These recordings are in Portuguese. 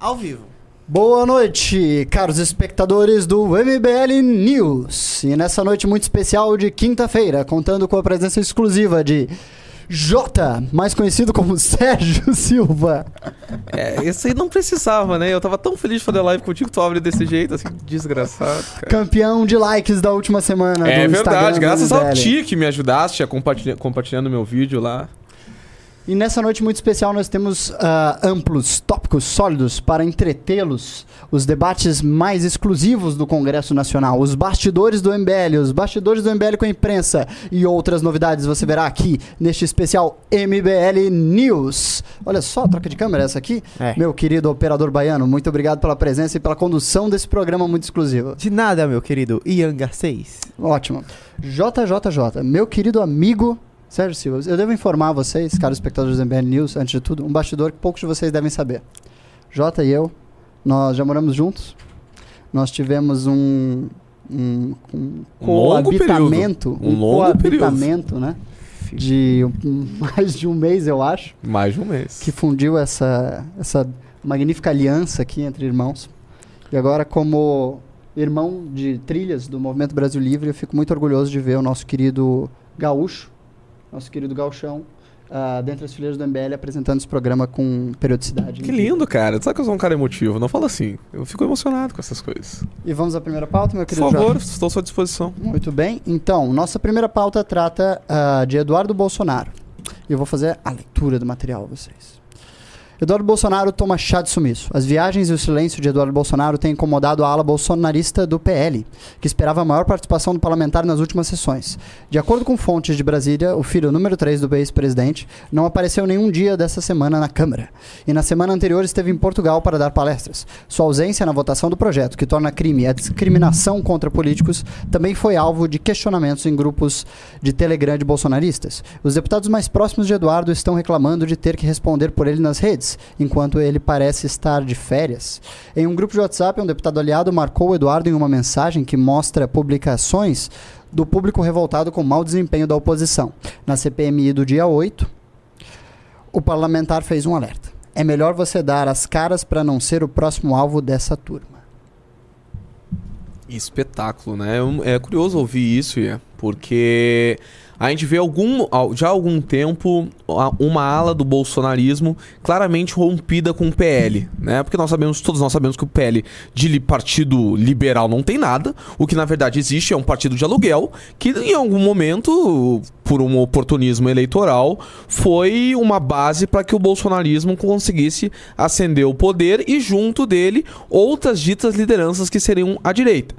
Ao vivo. Boa noite, caros espectadores do MBL News. E nessa noite muito especial de quinta-feira, contando com a presença exclusiva de Jota, mais conhecido como Sérgio Silva. É, esse aí não precisava, né? Eu tava tão feliz de fazer live contigo, tu abre desse jeito, assim, desgraçado, cara. Campeão de likes da última semana É do verdade, Instagram do graças ao. Ti que me ajudaste a compartilhar, compartilhando meu vídeo lá. E nessa noite muito especial nós temos ah, amplos tópicos sólidos para entretê-los, os debates mais exclusivos do Congresso Nacional, os bastidores do MBL, os bastidores do MBL com a imprensa e outras novidades você verá aqui neste especial MBL News. Olha só, troca de câmera essa aqui. É. Meu querido operador baiano, muito obrigado pela presença e pela condução desse programa muito exclusivo. De nada, meu querido Ian Garcês. Ótimo. JJJ, meu querido amigo Sérgio Silva, eu devo informar vocês, caros espectadores do MBL News, antes de tudo, um bastidor que poucos de vocês devem saber. Jota e eu, nós já moramos juntos. Nós tivemos um, um, um coabitamento. Um um longo coabitamento, né? De um- mais de um mês, eu acho Mais de um mês. que fundiu essa, essa magnífica aliança aqui entre irmãos. E agora, como irmão de trilhas do Movimento Brasil Livre, eu fico muito orgulhoso de ver o nosso querido gaúcho, nosso querido gauchão, ah, dentre as fileiras do MBL, apresentando esse programa com periodicidade. Que lindo, cara. Tu sabe que eu sou um cara emotivo, não fala assim. Eu fico emocionado com essas coisas. E vamos à primeira pauta, meu Por querido favor, Jorge? estou à sua disposição. Muito bem. Então, nossa primeira pauta trata ah, de Eduardo Bolsonaro. E eu vou fazer a leitura do material a vocês. Eduardo Bolsonaro toma chá de sumiço. As viagens e o silêncio de Eduardo Bolsonaro têm incomodado a ala bolsonarista do PL, que esperava maior participação do parlamentar nas últimas sessões. De acordo com fontes de Brasília, o filho número 3 do ex-presidente não apareceu nenhum dia dessa semana na Câmara. E na semana anterior esteve em Portugal para dar palestras. Sua ausência na votação do projeto, que torna crime a discriminação contra políticos, também foi alvo de questionamentos em grupos de Telegram de bolsonaristas. Os deputados mais próximos de Eduardo estão reclamando de ter que responder por ele nas redes, enquanto ele parece estar de férias. Em um grupo de WhatsApp, um deputado aliado marcou o Eduardo em uma mensagem que mostra publicações do público revoltado com o mau desempenho da oposição. Na CPMI do dia 8, o parlamentar fez um alerta. É melhor você dar as caras para não ser o próximo alvo dessa turma. Espetáculo, né? É curioso ouvir isso, porque a gente vê algum, al- já há algum tempo a- uma ala do bolsonarismo claramente rompida com o PL, né? Porque nós sabemos, todos nós sabemos que o PL de partido liberal não tem nada. O que na verdade existe é um partido de aluguel que em algum momento, por um oportunismo eleitoral, foi uma base para que o bolsonarismo conseguisse ascender o poder e junto dele outras ditas lideranças que seriam à direita.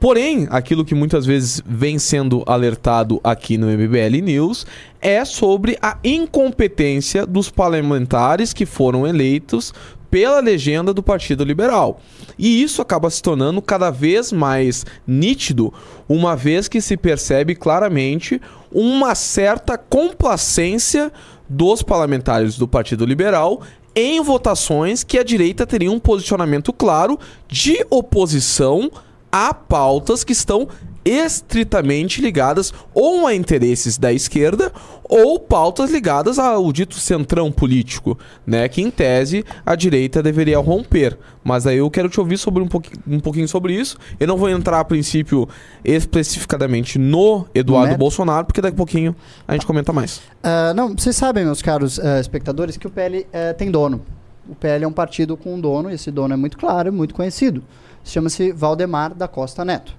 Porém, aquilo que muitas vezes vem sendo alertado aqui no MBL News é sobre a incompetência dos parlamentares que foram eleitos pela legenda do Partido Liberal. E isso acaba se tornando cada vez mais nítido, uma vez que se percebe claramente uma certa complacência dos parlamentares do Partido Liberal em votações que a direita teria um posicionamento claro de oposição a pautas que estão estritamente ligadas ou a interesses da esquerda ou pautas ligadas ao dito centrão político, né, que em tese a direita deveria romper. Mas aí eu quero te ouvir sobre um, pouqui- um pouquinho sobre isso. Eu não vou entrar a princípio especificadamente no Eduardo Mérito. Bolsonaro, porque daqui a pouquinho a gente comenta mais. Ah, não, vocês sabem, meus caros ah, espectadores, que o PL eh, tem dono. O PL é um partido com um dono, e esse dono é muito claro, muito conhecido. Chama-se Valdemar da Costa Neto.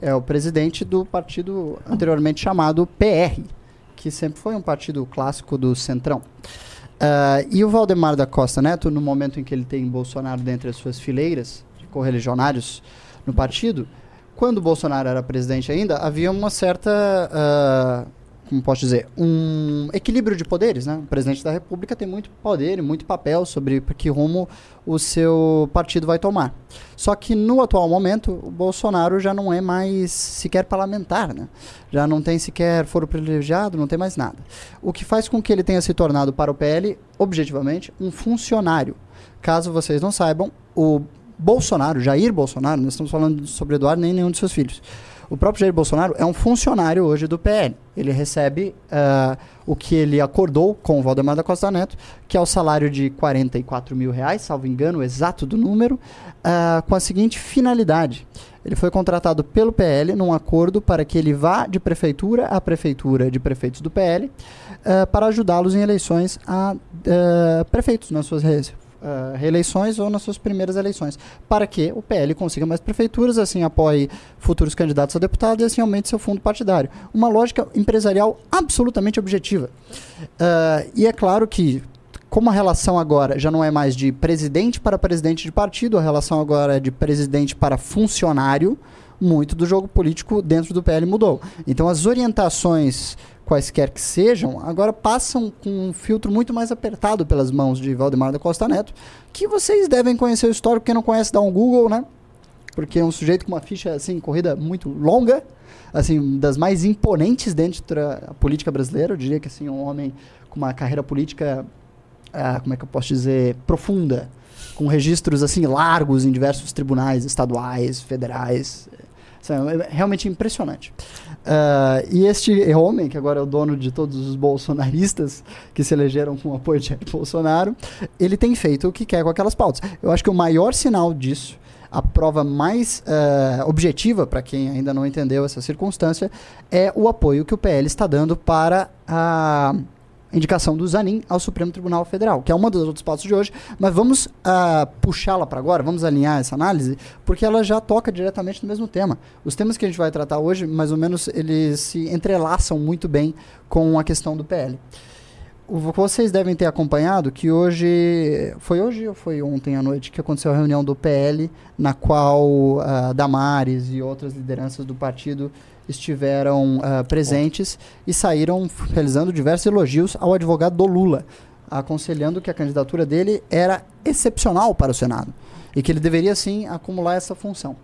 É o presidente do partido anteriormente chamado PR, que sempre foi um partido clássico do Centrão. Ah, e o Valdemar da Costa Neto, no momento em que ele tem Bolsonaro dentre as suas fileiras de correligionários no partido, quando Bolsonaro era presidente ainda, havia uma certa, ah, como posso dizer, um equilíbrio de poderes, né? O presidente da República tem muito poder e muito papel sobre que rumo o seu partido vai tomar. Só que no atual momento, o Bolsonaro já não é mais sequer parlamentar, né? Já não tem sequer foro privilegiado, não tem mais nada. O que faz com que ele tenha se tornado para o PL, objetivamente, um funcionário. Caso vocês não saibam, o Bolsonaro, Jair Bolsonaro, não estamos falando sobre Eduardo nem nenhum de seus filhos. O próprio Jair Bolsonaro é um funcionário hoje do PL. Ele recebe uh, o que ele acordou com o Valdemar da Costa Neto, que é o salário de 44 mil reais, salvo engano, exato do número, uh, com a seguinte finalidade. Ele foi contratado pelo PL num acordo para que ele vá de prefeitura a prefeitura de prefeitos do PL uh, para ajudá-los em eleições a prefeitos nas suas uh, reeleições ou nas suas primeiras eleições, para que o PL consiga mais prefeituras, assim apoie futuros candidatos a deputado e assim aumente seu fundo partidário. Uma lógica empresarial absolutamente objetiva. Uh, e é claro que como a relação agora já não é mais de presidente para presidente de partido, a relação agora é de presidente para funcionário, muito do jogo político dentro do PL mudou. Então as orientações quaisquer que sejam, agora passam com um filtro muito mais apertado pelas mãos de Valdemar da Costa Neto, que vocês devem conhecer o histórico, quem não conhece dá um Google, né? Porque é um sujeito com uma ficha assim, corrida muito longa, assim, das mais imponentes dentro da política brasileira, eu diria que assim, um homem com uma carreira política, ah, como é que eu posso dizer, profunda, com registros assim largos em diversos tribunais estaduais, federais, é realmente impressionante. Uh, e este homem, que agora é o dono de todos os bolsonaristas que se elegeram com o apoio de Bolsonaro, ele tem feito o que quer com aquelas pautas. Eu acho que o maior sinal disso, a prova mais uh, objetiva para quem ainda não entendeu essa circunstância, é o apoio que o PL está dando para a indicação do Zanin ao Supremo Tribunal Federal, que é uma das outras pautas de hoje, mas vamos uh, puxá-la para agora, vamos alinhar essa análise, porque ela já toca diretamente no mesmo tema. Os temas que a gente vai tratar hoje, mais ou menos, eles se entrelaçam muito bem com a questão do PL. Vocês devem ter acompanhado que hoje, foi hoje ou foi ontem à noite que aconteceu a reunião do PL, na qual uh, Damares e outras lideranças do partido estiveram uh, presentes e saíram realizando diversos elogios ao advogado do Lula, aconselhando que a candidatura dele era excepcional para o Senado e que ele deveria sim acumular essa função.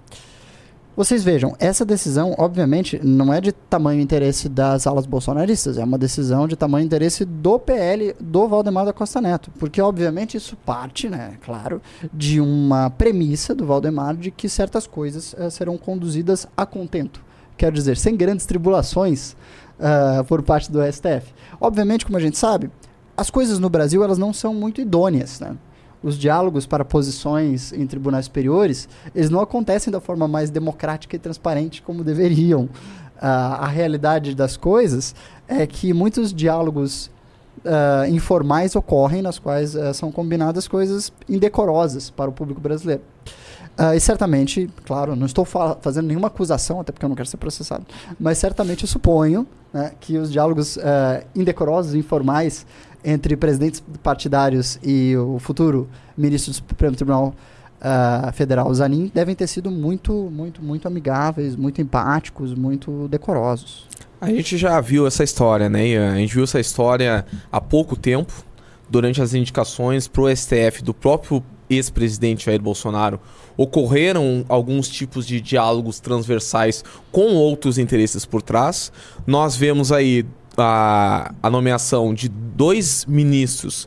Vocês vejam, essa decisão, obviamente, não é de tamanho interesse das alas bolsonaristas, é uma decisão de tamanho interesse do PL do Valdemar da Costa Neto. Porque, obviamente, isso parte, né, claro, de uma premissa do Valdemar de que certas coisas uh, serão conduzidas a contento quero dizer, sem grandes tribulações uh, por parte do STF. Obviamente, como a gente sabe, as coisas no Brasil elas não são muito idôneas, né? Os diálogos para posições em tribunais superiores, eles não acontecem da forma mais democrática e transparente como deveriam. Uh, a realidade das coisas é que muitos diálogos uh, informais ocorrem, nas quais uh, são combinadas coisas indecorosas para o público brasileiro. Uh, e certamente, claro, não estou fa fazendo nenhuma acusação, até porque eu não quero ser processado, mas certamente eu suponho né, que os diálogos uh, indecorosos, informais, entre presidentes partidários e o futuro ministro do Supremo Tribunal uh, Federal, Zanin, devem ter sido muito, muito, muito amigáveis, muito empáticos, muito decorosos. A gente já viu essa história, né? A gente viu essa história há pouco tempo, durante as indicações para o STF do próprio ex-presidente Jair Bolsonaro, ocorreram alguns tipos de diálogos transversais com outros interesses por trás. Nós vemos aí a, a nomeação de dois ministros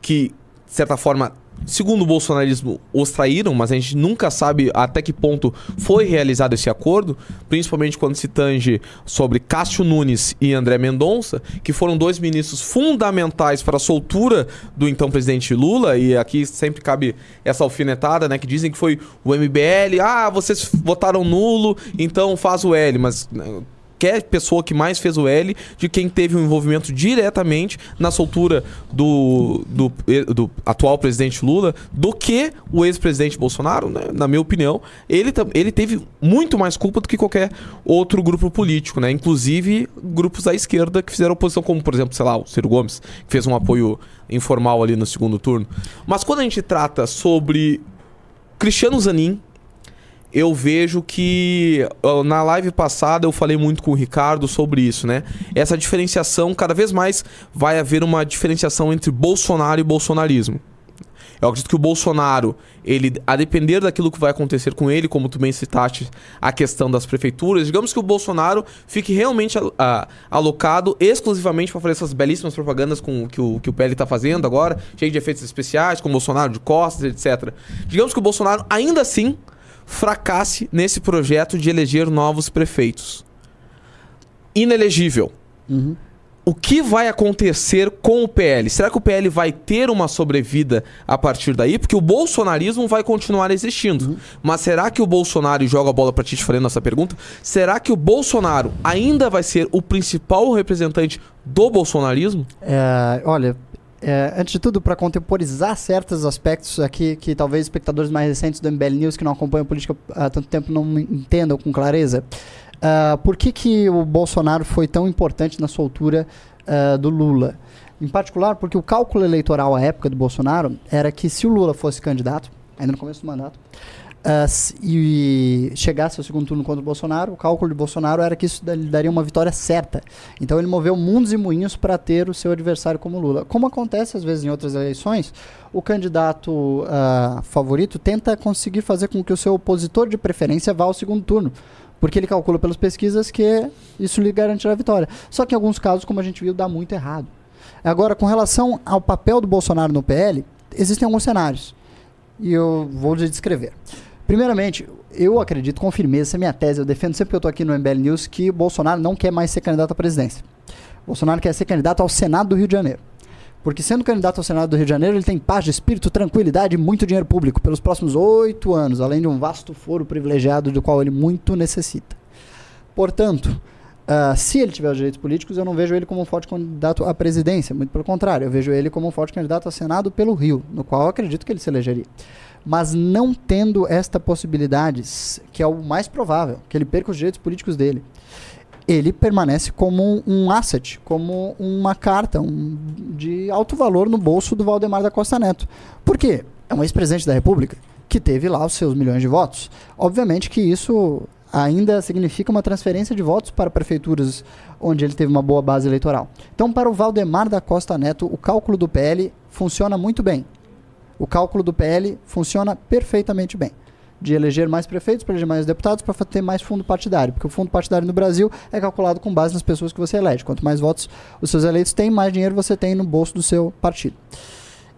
que, de certa forma, segundo o bolsonarismo, os traíram, mas a gente nunca sabe até que ponto foi realizado esse acordo, principalmente quando se tange sobre Cássio Nunes e André Mendonça, que foram dois ministros fundamentais para a soltura do então presidente Lula, e aqui sempre cabe essa alfinetada, né, que dizem que foi o MBL, ah, vocês votaram nulo, então faz o L, mas né, qualquer pessoa que mais fez o L de quem teve um envolvimento diretamente na soltura do, do, do atual presidente Lula do que o ex-presidente Bolsonaro, né? na minha opinião. Ele, ele teve muito mais culpa do que qualquer outro grupo político, né? inclusive grupos da esquerda que fizeram oposição, como por exemplo, sei lá, o Ciro Gomes, que fez um apoio informal ali no segundo turno. Mas quando a gente trata sobre Cristiano Zanin, eu vejo que na live passada eu falei muito com o Ricardo sobre isso, né? Essa diferenciação, cada vez mais vai haver uma diferenciação entre Bolsonaro e bolsonarismo. Eu acredito que o Bolsonaro, ele, a depender daquilo que vai acontecer com ele, como tu bem citaste a questão das prefeituras, digamos que o Bolsonaro fique realmente a, a, alocado exclusivamente para fazer essas belíssimas propagandas com, que, o, que o PL está fazendo agora, cheio de efeitos especiais, com o Bolsonaro de costas, etc. Digamos que o Bolsonaro ainda assim fracasse nesse projeto de eleger novos prefeitos. Inelegível. Uhum. O que vai acontecer com o PL? Será que o PL vai ter uma sobrevida a partir daí? Porque o bolsonarismo vai continuar existindo. Mas será que o Bolsonaro, e joga a bola pra ti te fazendo essa pergunta, será que o Bolsonaro ainda vai ser o principal representante do bolsonarismo? É, olha, é, antes de tudo, para contemporizar certos aspectos aqui que talvez espectadores mais recentes do MBL News que não acompanham política há tanto tempo não entendam com clareza. Uh, por que, que o Bolsonaro foi tão importante na soltura uh, do Lula? Em particular, porque o cálculo eleitoral à época do Bolsonaro era que se o Lula fosse candidato, ainda no começo do mandato, uh, e chegasse ao segundo turno contra o Bolsonaro, o cálculo de Bolsonaro era que isso daria uma vitória certa. Então ele moveu mundos e moinhos para ter o seu adversário como Lula. Como acontece às vezes em outras eleições, o candidato favorito tenta conseguir fazer com que o seu opositor de preferência vá ao segundo turno porque ele calcula pelas pesquisas que isso lhe garantirá a vitória. Só que em alguns casos, como a gente viu, dá muito errado. Agora, com relação ao papel do Bolsonaro no PL, existem alguns cenários. E eu vou descrever. Primeiramente, eu acredito com firmeza, essa é minha tese, eu defendo sempre que eu estou aqui no MBL News, que Bolsonaro não quer mais ser candidato à presidência. Bolsonaro quer ser candidato ao Senado do Rio de Janeiro. Porque sendo candidato ao Senado do Rio de Janeiro, ele tem paz de espírito, tranquilidade e muito dinheiro público pelos próximos oito anos, além de um vasto foro privilegiado do qual ele muito necessita. Portanto, uh, se ele tiver os direitos políticos, eu não vejo ele como um forte candidato à presidência, muito pelo contrário, eu vejo ele como um forte candidato ao Senado pelo Rio, no qual eu acredito que ele se elegeria. Mas não tendo esta possibilidade, que é o mais provável, que ele perca os direitos políticos dele, ele permanece como um asset, como uma carta um, de alto valor no bolso do Valdemar da Costa Neto. Por quê? É um ex-presidente da República que teve lá os seus milhões de votos. Obviamente que isso ainda significa uma transferência de votos para prefeituras onde ele teve uma boa base eleitoral. Então, para o Valdemar da Costa Neto, o cálculo do PL funciona muito bem. O cálculo do PL funciona perfeitamente bem de eleger mais prefeitos, para eleger mais deputados, para ter mais fundo partidário. Porque o fundo partidário no Brasil é calculado com base nas pessoas que você elege. Quanto mais votos os seus eleitos têm, mais dinheiro você tem no bolso do seu partido.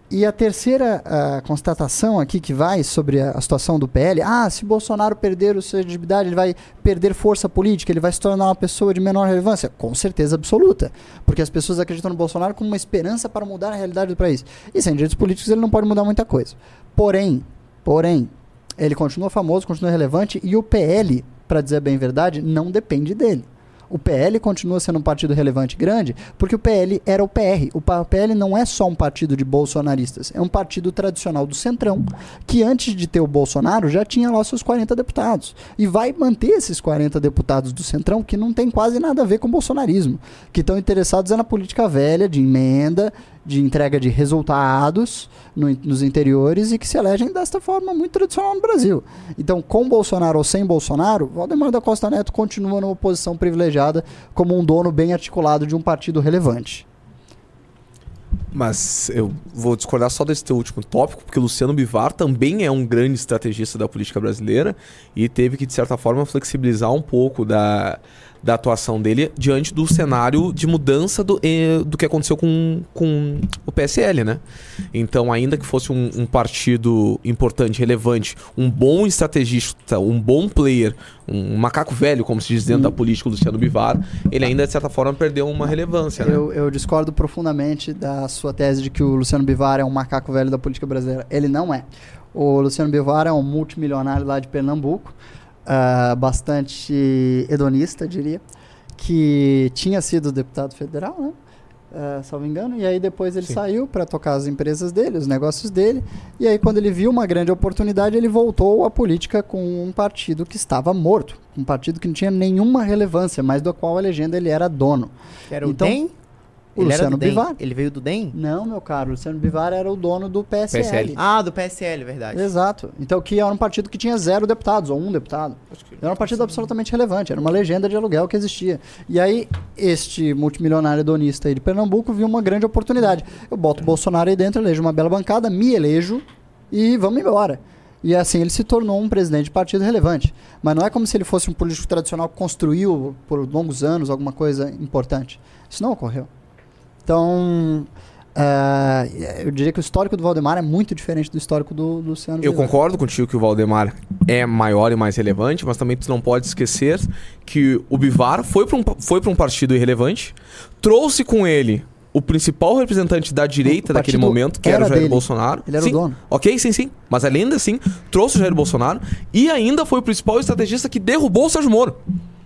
E a terceira uh, constatação aqui que vai sobre a, a, situação do PL, ah, se Bolsonaro perder sua elegibilidade, ele vai perder força política, ele vai se tornar uma pessoa de menor relevância? Com certeza absoluta. Porque as pessoas acreditam no Bolsonaro como uma esperança para mudar a realidade do país. E sem direitos políticos ele não pode mudar muita coisa. Porém, porém, ele continua famoso, continua relevante e o PL, para dizer bem a verdade, não depende dele. O PL continua sendo um partido relevante grande porque o PL era o PR. O PL não é só um partido de bolsonaristas, é um partido tradicional do Centrão, que antes de ter o Bolsonaro já tinha lá seus 40 deputados. E vai manter esses 40 deputados do Centrão que não tem quase nada a ver com o bolsonarismo, que estão interessados é na política velha de emenda, de entrega de resultados no, nos interiores e que se elegem desta forma muito tradicional no Brasil. Então, com Bolsonaro ou sem Bolsonaro, Valdemar da Costa Neto continua numa posição privilegiada como um dono bem articulado de um partido relevante. Mas eu vou discordar só desse teu último tópico, porque Luciano Bivar também é um grande estrategista da política brasileira e teve que, de certa forma, flexibilizar um pouco da, da atuação dele diante do cenário de mudança do, do que aconteceu com, com o PSL, né? Então, ainda que fosse um, um partido importante, relevante, um bom estrategista, um bom player, um macaco velho, como se diz dentro da política, o Luciano Bivar, ele ainda, de certa forma, perdeu uma relevância, né? Eu, eu discordo profundamente da sua tese de que o Luciano Bivar é um macaco velho da política brasileira. Ele não é. O Luciano Bivar é um multimilionário lá de Pernambuco, uh, bastante hedonista, diria, que tinha sido deputado federal, né? Uh, salvo engano, e aí depois ele Sim. saiu para tocar as empresas dele, os negócios dele, e aí quando ele viu uma grande oportunidade, ele voltou à política com um partido que estava morto, um partido que não tinha nenhuma relevância, mas do qual a legenda ele era dono. Era então, o DEM? O ele Luciano Bivar. Ele veio do DEM? Não, meu caro. O Luciano Bivar era o dono do PSL. PSL. Ah, do PSL, verdade. Exato. Então, que era um partido que tinha zero deputados, ou um deputado. Era um partido absolutamente relevante. Era uma legenda de aluguel que existia. E aí, este multimilionário donista aí de Pernambuco viu uma grande oportunidade. Eu boto o Bolsonaro aí dentro, elejo uma bela bancada, me elejo e vamos embora. E assim ele se tornou um presidente de partido relevante. Mas não é como se ele fosse um político tradicional que construiu por longos anos alguma coisa importante. Isso não ocorreu. Então, ah, eu diria que o histórico do Valdemar é muito diferente do histórico do Luciano Eu Bivar. concordo contigo que o Valdemar é maior e mais relevante, mas também tu não pode esquecer que o Bivar foi para um, foi um partido irrelevante, trouxe com ele o principal representante da direita daquele momento, que era, era o Jair dele. Bolsonaro. Ele era sim, o dono. Ok, sim, sim. Mas ainda assim, trouxe o Jair Bolsonaro e ainda foi o principal estrategista que derrubou o Sérgio Moro.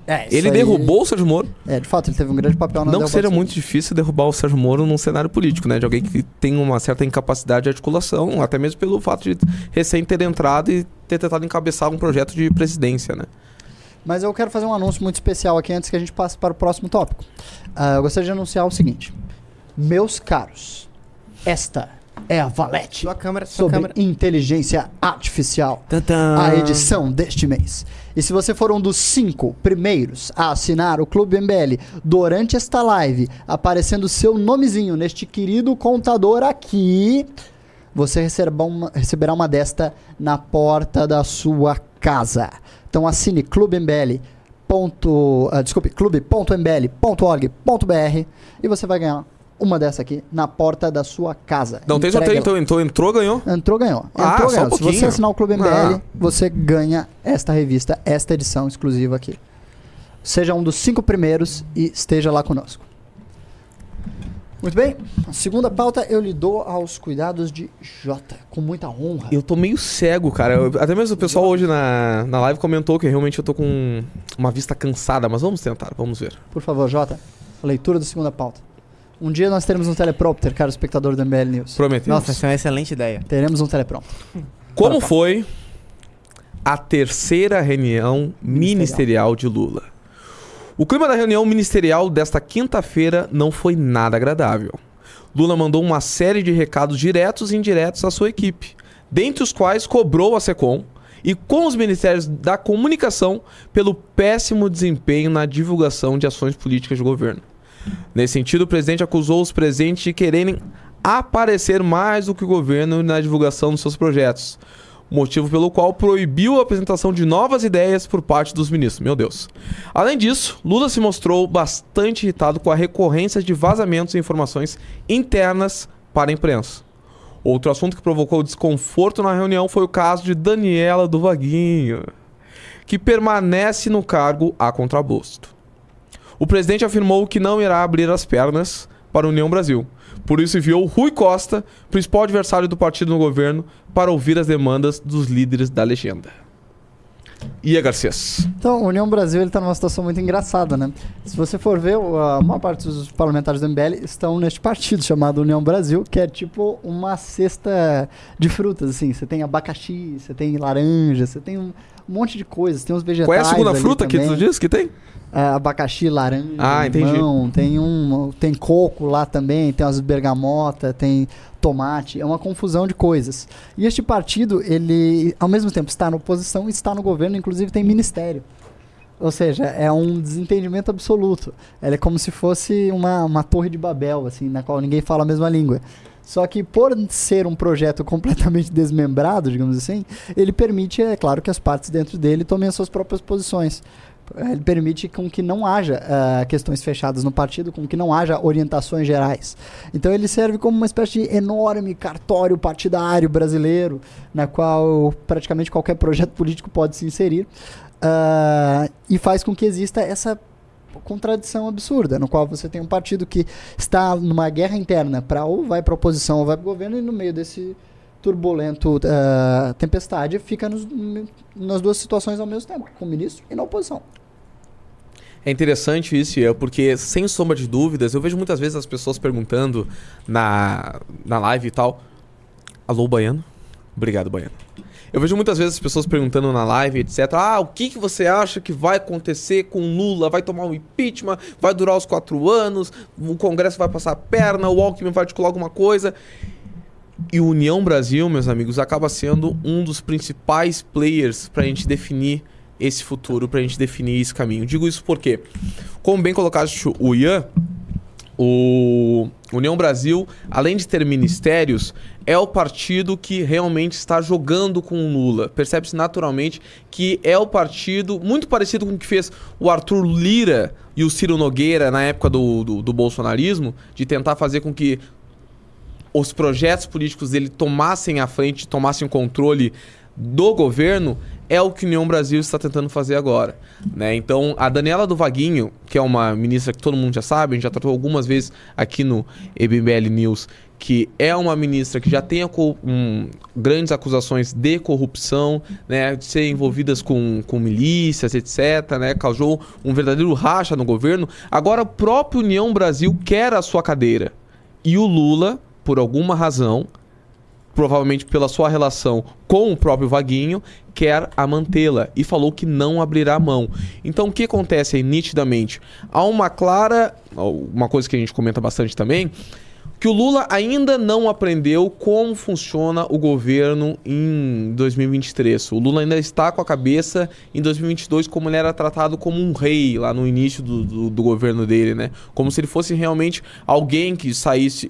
É, Ele aí- derrubou o Sérgio Moro. É, de fato, ele teve um grande papel na Não que derrubada seja muito difícil derrubar o Sérgio Moro num cenário político, né? De alguém que tem uma certa incapacidade de articulação, até mesmo pelo fato de recém ter entrado e ter tentado encabeçar um projeto de presidência, né? Mas eu quero fazer um anúncio muito especial aqui antes que a gente passe para o próximo tópico. Ah, eu gostaria de anunciar o seguinte: Meus caros, esta é a Valete Sua câmera, sua sobre câmera. inteligência artificial. Tantã. a edição deste mês. E se você for um dos cinco primeiros a assinar o Clube MBL durante esta live, aparecendo seu nomezinho neste querido contador aqui, você receberá uma, receberá uma desta na porta da sua casa. Então assine Clube MBL. Ponto, ah, desculpe, clube.mbl.org.br e você vai ganhar uma dessa aqui na porta da sua casa. Não tem sorteio, então, então entrou, ganhou. Entrou, ganhou. Ah, Entrou, ganhou. um Se você assinar o Clube MBL, Ah. você ganha esta revista, esta edição exclusiva aqui. Seja um dos cinco primeiros e esteja lá conosco. Muito bem. A segunda pauta eu lhe dou aos cuidados de Jota, com muita honra. Eu tô meio cego, cara. Eu- até mesmo o pessoal hoje na, na live comentou que realmente eu tô com uma vista cansada, mas vamos tentar, vamos ver. Por favor, Jota, a leitura da segunda pauta. Um dia nós teremos um teleprompter, caro espectador do MBL News. Prometemos. Nossa, essa é uma excelente ideia. Teremos um teleprompter. Como Para, foi a terceira reunião ministerial de Lula? O clima da reunião ministerial desta quinta-feira não foi nada agradável. Lula mandou uma série de recados diretos e indiretos à sua equipe, dentre os quais cobrou a SECOM e com os ministérios da comunicação pelo péssimo desempenho na divulgação de ações políticas de governo. Nesse sentido, o presidente acusou os presentes de quererem aparecer mais do que o governo na divulgação dos seus projetos, motivo pelo qual proibiu a apresentação de novas ideias por parte dos ministros. Meu Deus. Além disso, Lula se mostrou bastante irritado com a recorrência de vazamentos e informações internas para a imprensa. Outro assunto que provocou desconforto na reunião foi o caso de Daniela do Vaguinho, que permanece no cargo a contragosto. O presidente afirmou que não irá abrir as pernas para a União Brasil. Por isso enviou Rui Costa, principal adversário do partido no governo, para ouvir as demandas dos líderes da legenda. Ia Garcês. Então, a União Brasil está numa situação muito engraçada, né? Se você for ver, a maior parte dos parlamentares do MBL estão neste partido chamado União Brasil, que é tipo uma cesta de frutas, assim. Você tem abacaxi, você tem laranja, você tem monte de coisas, tem uns vegetais Qual é a segunda fruta que tu também. diz que tem? É, abacaxi, laranja, Ah, entendi. limão, tem um, tem coco lá também, tem umas bergamota, tem tomate, é uma confusão de coisas. E este partido, ele ao mesmo tempo está na oposição e está no governo, inclusive tem ministério. Ou seja, é um desentendimento absoluto. Ela é como se fosse uma, uma torre de Babel, assim, na qual ninguém fala a mesma língua. Só que por ser um projeto completamente desmembrado, digamos assim, ele permite, é claro, que as partes dentro dele tomem as suas próprias posições. Ele permite com que não haja ah, questões fechadas no partido, com que não haja orientações gerais. Então ele serve como uma espécie de enorme cartório partidário brasileiro, na qual praticamente qualquer projeto político pode se inserir, ah, e faz com que exista essa contradição absurda, no qual você tem um partido que está numa guerra interna para ou vai para oposição ou vai para o governo e no meio desse turbulento ah, tempestade fica nos- nas duas situações ao mesmo tempo, com o ministro e na oposição. É interessante isso, Ian, porque, sem sombra de dúvidas, eu vejo muitas vezes as pessoas perguntando na, na live e tal. Alô, Baiano? Obrigado, Baiano. Eu vejo muitas vezes as pessoas perguntando na live, etc. Ah, o que, que você acha que vai acontecer com Lula? Vai tomar um impeachment? Vai durar os quatro anos? O Congresso vai passar a perna? O Alckmin vai articular alguma coisa? E o União Brasil, meus amigos, acaba sendo um dos principais players para a gente definir esse futuro, para a gente definir esse caminho. Digo isso porque, como bem colocaste o Ian, o União Brasil, além de ter ministérios, é o partido que realmente está jogando com o Lula. Percebe-se naturalmente que é o partido muito parecido com o que fez o Arthur Lira e o Ciro Nogueira na época do, do, do bolsonarismo, de tentar fazer com que os projetos políticos dele tomassem a frente, tomassem o controle do governo, é o que União Brasil está tentando fazer agora. Né? Então, a Daniela do Vaguinho, que é uma ministra que todo mundo já sabe, a gente já tratou algumas vezes aqui no EBML News, que é uma ministra que já tem um, grandes acusações de corrupção, né, de ser envolvidas com, com milícias, etc., né, causou um verdadeiro racha no governo. Agora, o próprio União Brasil quer a sua cadeira. E o Lula, por alguma razão, provavelmente pela sua relação com o próprio Vaguinho, quer a mantê-la e falou que não abrirá mão. Então o que acontece aí nitidamente? Há uma clara, uma coisa que a gente comenta bastante também, que o Lula ainda não aprendeu como funciona o governo em 2023. O Lula ainda está com a cabeça em 2022 como ele era tratado como um rei lá no início do, do, do governo dele, né? Como se ele fosse realmente alguém que saísse,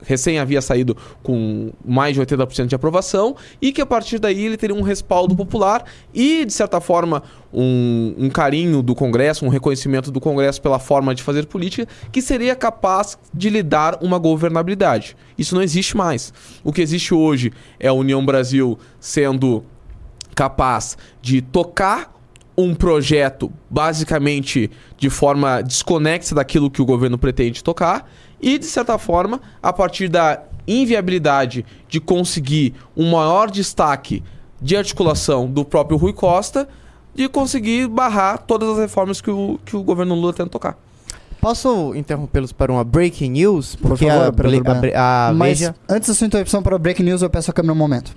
recém havia saído com mais de 80% de aprovação e que a partir daí ele teria um respaldo popular e, de certa forma, um, um carinho do Congresso, um reconhecimento do Congresso pela forma de fazer política, que seria capaz de lhe dar uma governabilidade. Isso não existe mais. O que existe hoje é a União Brasil sendo capaz de tocar um projeto basicamente de forma desconexa daquilo que o governo pretende tocar e, de certa forma, a partir da inviabilidade de conseguir um maior destaque de articulação do próprio Rui Costa, de conseguir barrar todas as reformas que o, que o governo Lula tenta tocar. Posso interrompê-los para uma breaking news? Por Porque favor, a, a, a Mas Veja... antes da sua interrupção para o Break News, eu peço a câmera um momento.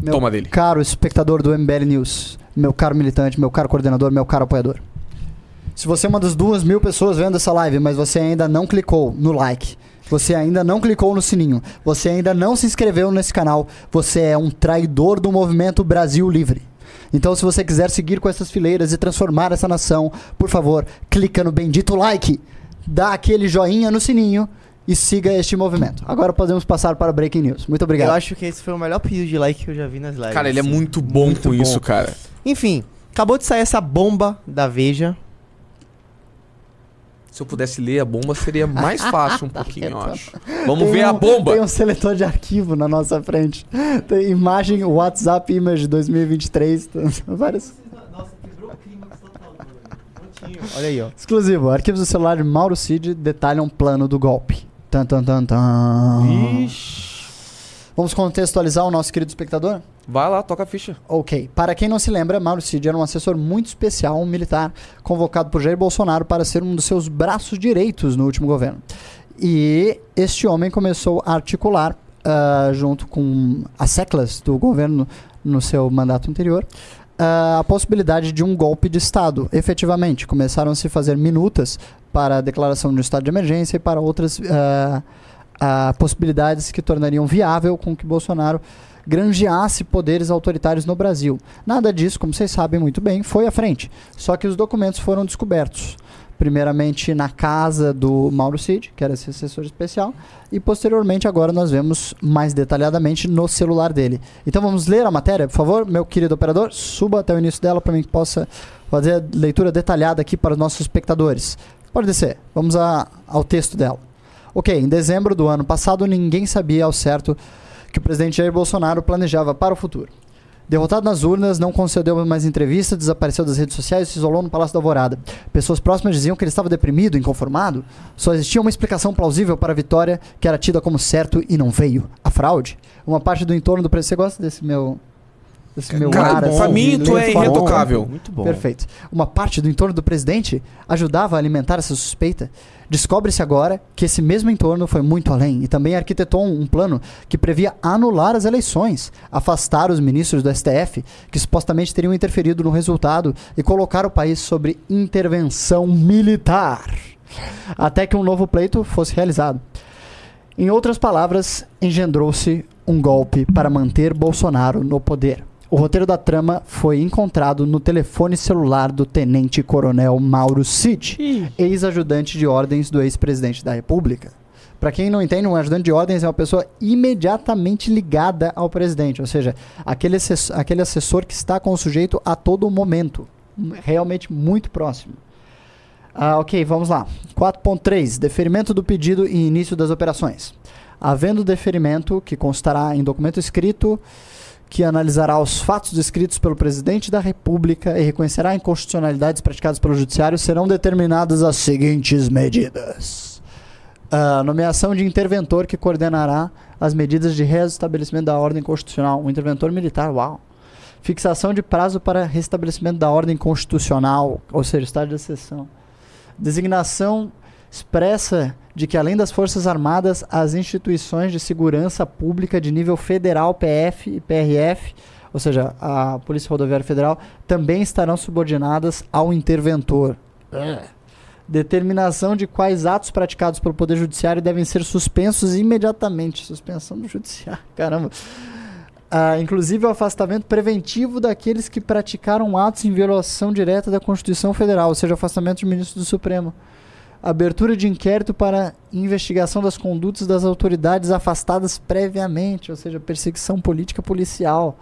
Meu Toma dele. caro espectador do MBL News, meu caro militante, meu caro coordenador, meu caro apoiador. Se você é uma das duas mil pessoas vendo essa live, mas você ainda não clicou no like, você ainda não clicou no sininho, você ainda não se inscreveu nesse canal, você é um traidor do movimento Brasil Livre. Então, se você quiser seguir com essas fileiras e transformar essa nação, por favor, clica no bendito like, dá aquele joinha no sininho e siga este movimento. Agora podemos passar para Breaking News. Muito obrigado. Eu acho que esse foi o melhor pedido de like que eu já vi nas lives. Cara, ele é muito bom Muito com bom. isso, cara. Enfim, acabou de sair essa bomba da Veja. Se eu pudesse ler a bomba, seria mais fácil um pouquinho, eu acho. Vamos Tem ver um- a bomba. Tem um seletor de arquivo na nossa frente. Tem imagem WhatsApp Image 2023. tem Vários. Nossa, quebrou o clima que você tá falando. Olha aí, ó. Exclusivo. Arquivos do celular de Mauro Cid detalham plano do golpe. Tan, tan, tan, tan. Vamos contextualizar o nosso querido espectador? Vai lá, toca a ficha. Ok. Para quem não se lembra, Mauro Cid era um assessor muito especial, um militar, convocado por Jair Bolsonaro para ser um dos seus braços direitos no último governo. E este homem começou a articular, ah, junto com as seclas do governo no seu mandato anterior, ah, a possibilidade de um golpe de Estado, efetivamente. Começaram a se fazer minutas para a declaração de um estado de emergência e para outras ah, possibilidades que tornariam viável com que Bolsonaro granjeasse poderes autoritários no Brasil. Nada disso, como vocês sabem muito bem, foi à frente. Só que os documentos foram descobertos. Primeiramente na casa do Mauro Cid, que era esse assessor especial, e posteriormente agora nós vemos mais detalhadamente no celular dele. Então vamos ler a matéria, por favor, meu querido operador, suba até o início dela para mim que possa fazer a leitura detalhada aqui para os nossos espectadores. Pode descer, vamos a- ao texto dela. Ok, em dezembro do ano passado ninguém sabia ao certo que o presidente Jair Bolsonaro planejava para o futuro. Derrotado nas urnas, não concedeu mais entrevista, desapareceu das redes sociais e se isolou no Palácio da Alvorada. Pessoas próximas diziam que ele estava deprimido, inconformado. Só existia uma explicação plausível para a vitória que era tida como certo e não veio: a fraude. Uma parte do entorno do presidente. Você gosta desse meu. Desse meu Cara, ar, pra assim, mim, tu é forte? irretocável. Muito bom. Perfeito. Uma parte do entorno do presidente ajudava a alimentar essa suspeita. Descobre-se agora que esse mesmo entorno foi muito além e também arquitetou um plano que previa anular as eleições, afastar os ministros do STF, que supostamente teriam interferido no resultado, e colocar o país sobre intervenção militar. Até que um novo pleito fosse realizado. Em outras palavras, engendrou-se um golpe para manter Bolsonaro no poder. O roteiro da trama foi encontrado no telefone celular do tenente-coronel Mauro Cid, ex-ajudante de ordens do ex-presidente da República. Para quem não entende, um ajudante de ordens é uma pessoa imediatamente ligada ao presidente, ou seja, aquele assessor, aquele assessor que está com o sujeito a todo momento, realmente muito próximo. Ah, ok, vamos lá. 4.3. Deferimento do pedido e início das operações. Havendo deferimento, que constará em documento escrito, que analisará os fatos descritos pelo presidente da República e reconhecerá inconstitucionalidades praticadas pelo Judiciário, serão determinadas as seguintes medidas: Ah, nomeação de interventor que coordenará as medidas de reestabelecimento da ordem constitucional. Um interventor militar, uau. Fixação de prazo para restabelecimento da ordem constitucional, ou seja, estado de exceção. Designação expressa de que, além das Forças Armadas, as instituições de segurança pública de nível federal, PF e PRF, ou seja, a Polícia Rodoviária Federal, também estarão subordinadas ao interventor. Determinação de quais atos praticados pelo Poder Judiciário devem ser suspensos imediatamente. Suspensão do Judiciário. Caramba. Ah, inclusive o afastamento preventivo daqueles que praticaram atos em violação direta da Constituição Federal, ou seja, afastamento de ministro do Supremo. Abertura de inquérito para investigação das condutas das autoridades afastadas previamente, ou seja, perseguição política policial.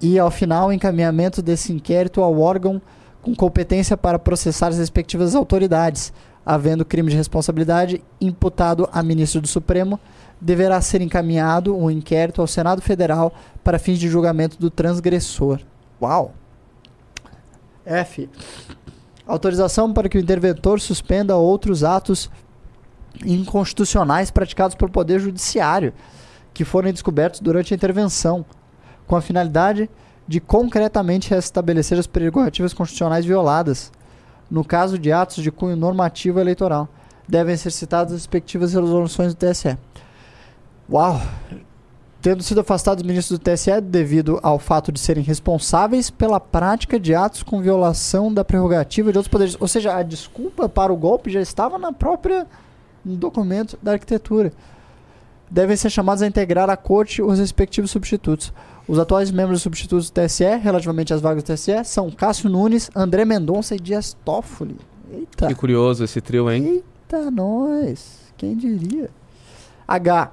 E, ao final, encaminhamento desse inquérito ao órgão com competência para processar as respectivas autoridades. Havendo crime de responsabilidade imputado a ministro do Supremo, deverá ser encaminhado um inquérito ao Senado Federal para fins de julgamento do transgressor. Uau! F. Autorização para que o interventor suspenda outros atos inconstitucionais praticados pelo Poder Judiciário que forem descobertos durante a intervenção, com a finalidade de concretamente restabelecer as prerrogativas constitucionais violadas. No caso de atos de cunho normativo eleitoral, devem ser citadas as respectivas resoluções do TSE. Uau! Tendo sido afastados os ministros do TSE devido ao fato de serem responsáveis pela prática de atos com violação da prerrogativa de outros poderes. Ou seja, a desculpa para o golpe já estava na própria no documento da arquitetura. Devem ser chamados a integrar a corte os respectivos substitutos. Os atuais membros substitutos do TSE, relativamente às vagas do TSE, são Cássio Nunes, André Mendonça e Dias Toffoli. Eita! Que curioso esse trio, hein? Eita, nós! Quem diria? H.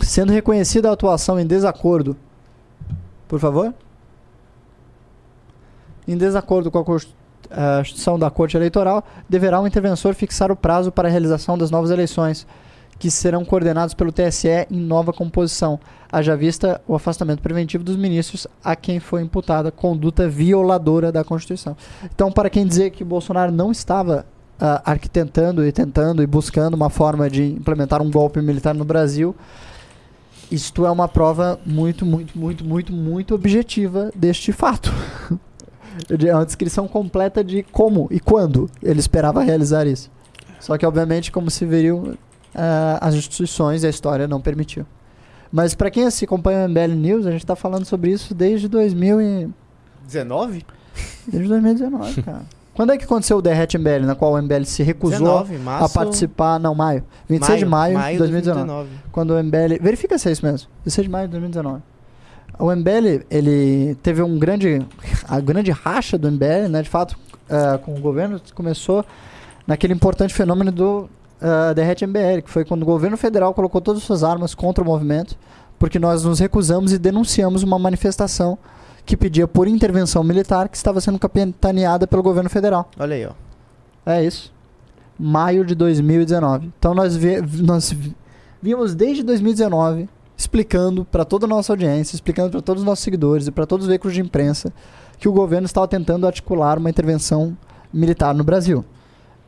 Sendo reconhecida a atuação em desacordo. Por favor? Em desacordo com a Const- a Constituição da Corte Eleitoral, deverá o interventor fixar o prazo para a realização das novas eleições, que serão coordenados pelo TSE em nova composição, haja vista o afastamento preventivo dos ministros a quem foi imputada conduta violadora da Constituição. Então, para quem dizer que Bolsonaro não estava ah, arquitetando e tentando e buscando uma forma de implementar um golpe militar no Brasil, isto é uma prova muito, muito, muito, muito, muito objetiva deste fato. É uma descrição completa de como e quando ele esperava realizar isso. Só que, obviamente, como se veriu, ah, as instituições e a história não permitiu. Mas para quem se acompanha o MBL News, a gente está falando sobre isso desde 2000 e... 19? desde 2019, cara. Quando é que aconteceu o Derrete MBL, na qual o MBL se recusou 19, a participar? Não, maio. 26 de maio, de 2019. 2019. Quando o MBL. Verifica se é isso mesmo. 16 de maio de 2019. O MBL, ele teve um grande. A grande racha do MBL, né? De fato, eh, com o governo, começou naquele importante fenômeno do uh, Derrete MBL, que foi quando o governo federal colocou todas as suas armas contra o movimento, porque nós nos recusamos e denunciamos uma manifestação que pedia por intervenção militar que estava sendo capitaneada pelo governo federal. Olha aí, ó. É isso. Maio de 2019. Então nós, vi- nós vi- vimos desde 2019 explicando para toda a nossa audiência, explicando para todos os nossos seguidores e para todos os veículos de imprensa que o governo estava tentando articular uma intervenção militar no Brasil.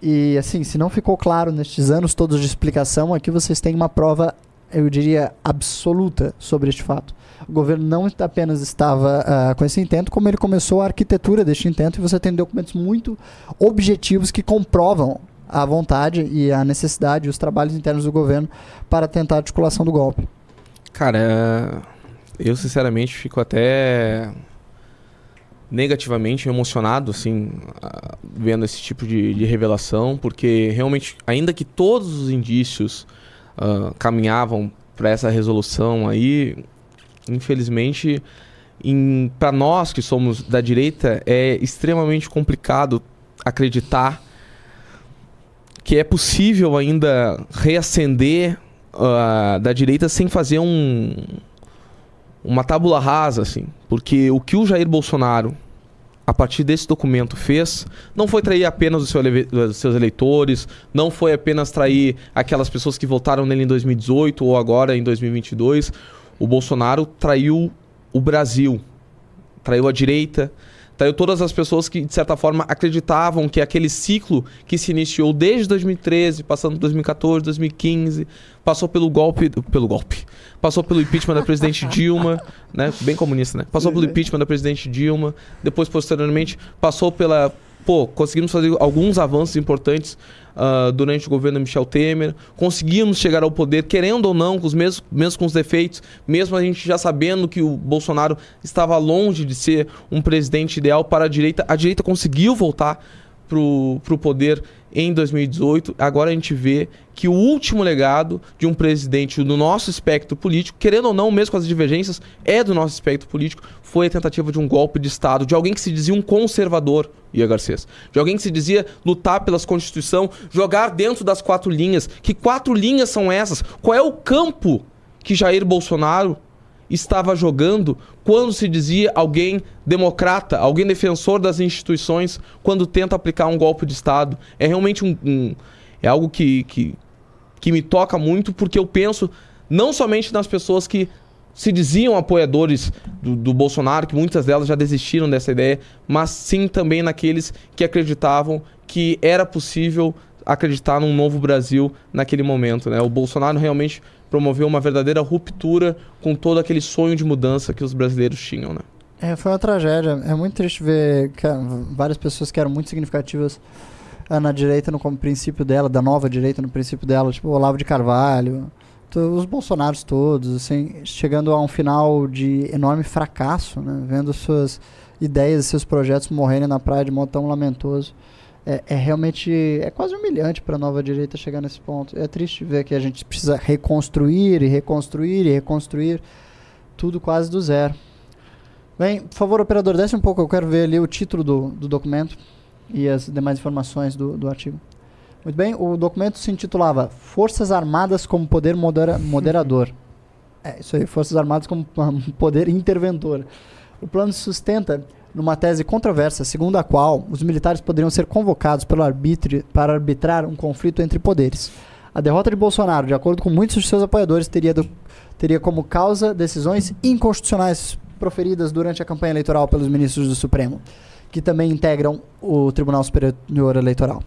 E assim, se não ficou claro nestes anos todos de explicação, aqui vocês têm uma prova, eu diria, absoluta sobre este fato. O governo não apenas estava ah, com esse intento, como ele começou a arquitetura deste intento, e você tem documentos muito objetivos que comprovam a vontade e a necessidade os trabalhos internos do governo para tentar a articulação do golpe. Cara, é, eu sinceramente fico até negativamente emocionado, assim, ah, vendo esse tipo de, de revelação, porque realmente, ainda que todos os indícios ah, caminhavam para essa resolução aí, infelizmente, para nós que somos da direita, é extremamente complicado acreditar que é possível ainda reacender ah, da direita sem fazer um uma tábula rasa assim, porque o que o Jair Bolsonaro a partir desse documento, fez não foi trair apenas seu os seus eleitores, não foi apenas trair aquelas pessoas que votaram nele em 2018 ou agora em 2022. O Bolsonaro traiu o Brasil, traiu a direita, traiu todas as pessoas que, de certa forma, acreditavam que aquele ciclo que se iniciou desde 2013, passando por 2014, 2015, passou pelo golpe. Pelo golpe. Passou pelo impeachment da presidente Dilma, né? Bem comunista, né? Passou pelo sim. impeachment da presidente Dilma, depois, posteriormente, passou pela. Pô, conseguimos fazer alguns avanços importantes ah, durante o governo Michel Temer. Conseguimos chegar ao poder, querendo ou não, com os mesmos, mesmo com os defeitos, mesmo a gente já sabendo que o Bolsonaro estava longe de ser um presidente ideal para a direita, a direita conseguiu voltar pro, pro poder em 2018. Agora a gente vê que o último legado de um presidente do nosso espectro político, querendo ou não, mesmo com as divergências, é do nosso espectro político, foi a tentativa de um golpe de Estado, de alguém que se dizia um conservador, Ia Garcês. De alguém que se dizia lutar pelas Constituição, jogar dentro das quatro linhas. Que quatro linhas são essas? Qual é o campo que Jair Bolsonaro estava jogando quando se dizia alguém democrata, alguém defensor das instituições, quando tenta aplicar um golpe de Estado. É realmente um. um- é algo que, que, que me toca muito, porque eu penso não somente nas pessoas que se diziam apoiadores do, do Bolsonaro, que muitas delas já desistiram dessa ideia, mas sim também naqueles que acreditavam que era possível acreditar num novo Brasil naquele momento. Né? O Bolsonaro realmente promoveu uma verdadeira ruptura com todo aquele sonho de mudança que os brasileiros tinham. Né? É, foi uma tragédia. É muito triste ver ah, várias pessoas que eram muito significativas ah, na direita no como princípio dela, da nova direita no princípio dela, tipo Olavo de Carvalho, os Bolsonaros todos, assim, chegando a um final de enorme fracasso, né? Vendo suas ideias seus projetos morrerem na praia de modo tão lamentoso. É, é realmente, é quase humilhante para a nova direita chegar nesse ponto. É triste ver que a gente precisa reconstruir e reconstruir e reconstruir tudo quase do zero. Bem, por favor, operador, desce um pouco, eu quero ver ali o título do, do documento e as demais informações do, do artigo. Muito bem, o documento se intitulava Forças Armadas como Poder modera- Moderador. É, isso aí, Forças Armadas como Poder Interventor. O plano sustenta numa tese controversa, segundo a qual os militares poderiam ser convocados pelo arbítrio para arbitrar um conflito entre poderes. A derrota de Bolsonaro, de acordo com muitos de seus apoiadores, teria, do- teria como causa decisões inconstitucionais proferidas durante a campanha eleitoral pelos ministros do Supremo, que também integram o Tribunal Superior Eleitoral.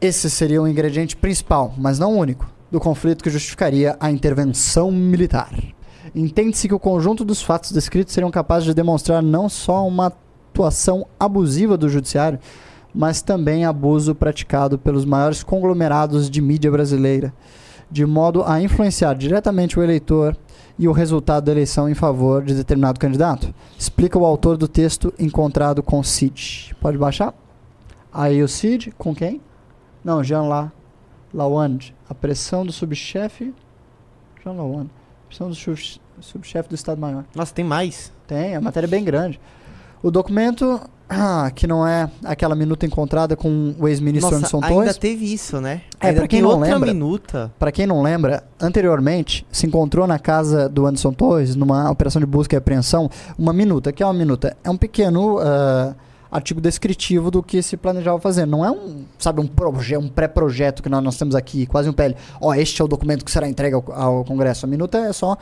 Esse seria o ingrediente principal, mas não único, do conflito que justificaria a intervenção militar. Entende-se que o conjunto dos fatos descritos seriam capazes de demonstrar não só uma atuação abusiva do judiciário, mas também abuso praticado pelos maiores conglomerados de mídia brasileira, de modo a influenciar diretamente o eleitor e o resultado da eleição em favor de determinado candidato. Explica o autor do texto encontrado com Cid. Pode baixar? Aí o Cid, com quem? Não, Jean La, Lawande. A pressão do subchefe. Jean Lawande. Pressão do sub- subchefe do Estado-Maior. Nossa, tem mais. Tem, a matéria é bem grande. O documento, ah, que não é aquela minuta encontrada com o ex-ministro Anderson ainda Torres. teve isso, né? É, ainda pra quem não outra lembra- minuta. Para quem não lembra, anteriormente se encontrou na casa do Anderson Torres, numa operação de busca e apreensão, uma minuta. que é uma minuta? É um pequeno ah, artigo descritivo do que se planejava fazer. Não é um, sabe, um, proje um pré-projeto que nós, nós temos aqui, quase um PL. Ó, este é o documento que será entregue ao, ao Congresso. A minuta é só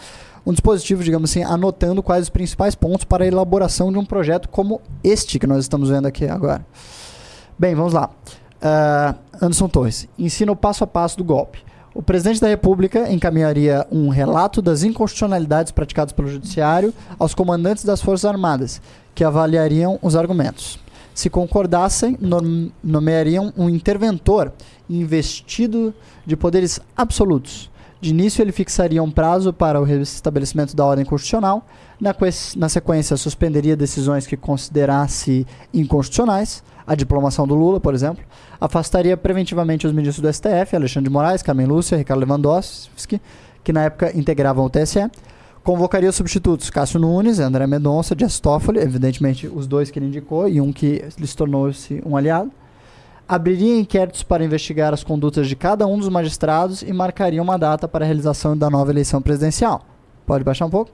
um dispositivo, digamos assim, anotando quais os principais pontos para a elaboração de um projeto como este que nós estamos vendo aqui agora. Bem, vamos lá. Ah, Anderson Torres ensina o passo a passo do golpe. O presidente da República encaminharia um relato das inconstitucionalidades praticadas pelo Judiciário aos comandantes das Forças Armadas, que avaliariam os argumentos. Se concordassem, nom- nomeariam um interventor investido de poderes absolutos. De início, ele fixaria um prazo para o restabelecimento da ordem constitucional. Na, na sequência, suspenderia decisões que considerasse inconstitucionais, a diplomação do Lula, por exemplo. Afastaria preventivamente os ministros do STF, Alexandre de Moraes, Carmen Lúcia, Ricardo Lewandowski, que na época integravam o TSE. Convocaria os substitutos Cássio Nunes, André Mendonça, Dias Toffoli, evidentemente os dois que ele indicou e um que lhe tornou-se um aliado. Abriria inquéritos para investigar as condutas de cada um dos magistrados e marcaria uma data para a realização da nova eleição presidencial. Pode baixar um pouco?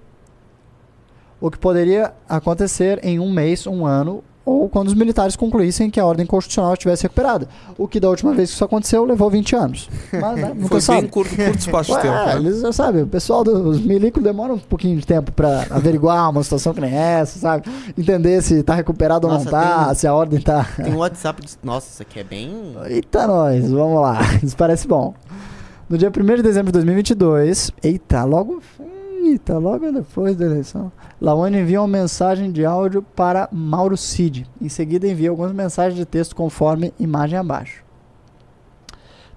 O que poderia acontecer em um mês, um ano ou quando os militares concluíssem que a ordem constitucional estivesse recuperada. O que da última vez que isso aconteceu levou 20 anos. Mas, né, Foi sabe. bem curto, curto espaço de tempo. né? eles já sabem, o pessoal dos milicos demora um pouquinho de tempo pra averiguar uma situação que nem essa, sabe? Entender se tá recuperado ou não Nossa, tá, tem- se a ordem tá. Tem um WhatsApp. dos- Nossa, isso aqui é bem. Eita, nós, vamos lá. Isso parece bom. No dia 1 de dezembro de 2022, eita, logo, eita, logo depois da eleição, Lawane envia uma mensagem de áudio para Mauro Cid. Em seguida, envia algumas mensagens de texto conforme imagem abaixo.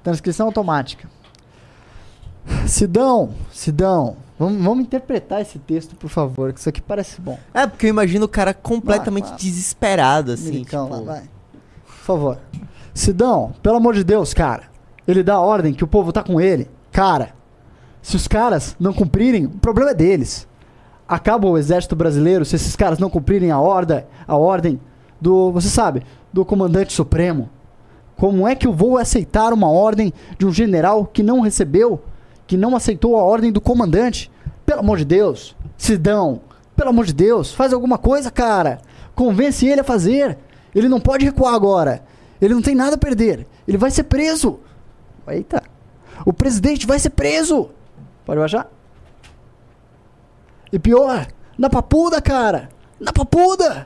Transcrição automática. Sidão, Sidão, vamos, vamos interpretar esse texto, por favor, que isso aqui parece bom. É, porque eu imagino o cara completamente Vai, vai. desesperado, assim. Milicão tipo... lá, vai. Por favor. Sidão, pelo amor de Deus, cara. Ele dá a ordem que o povo tá com ele. Cara, se os caras não cumprirem, o problema é deles. Acaba o exército brasileiro se esses caras não cumprirem a ordem, a ordem do, você sabe, do comandante supremo. Como é que eu vou aceitar uma ordem de um general que não recebeu, que não aceitou a ordem do comandante? Pelo amor de Deus, Sidão, pelo amor de Deus, faz alguma coisa, cara. Convence ele a fazer. Ele não pode recuar agora. Ele não tem nada a perder. Ele vai ser preso. Eita. O presidente vai ser preso. Pode baixar? E pior, na papuda, cara. Na papuda.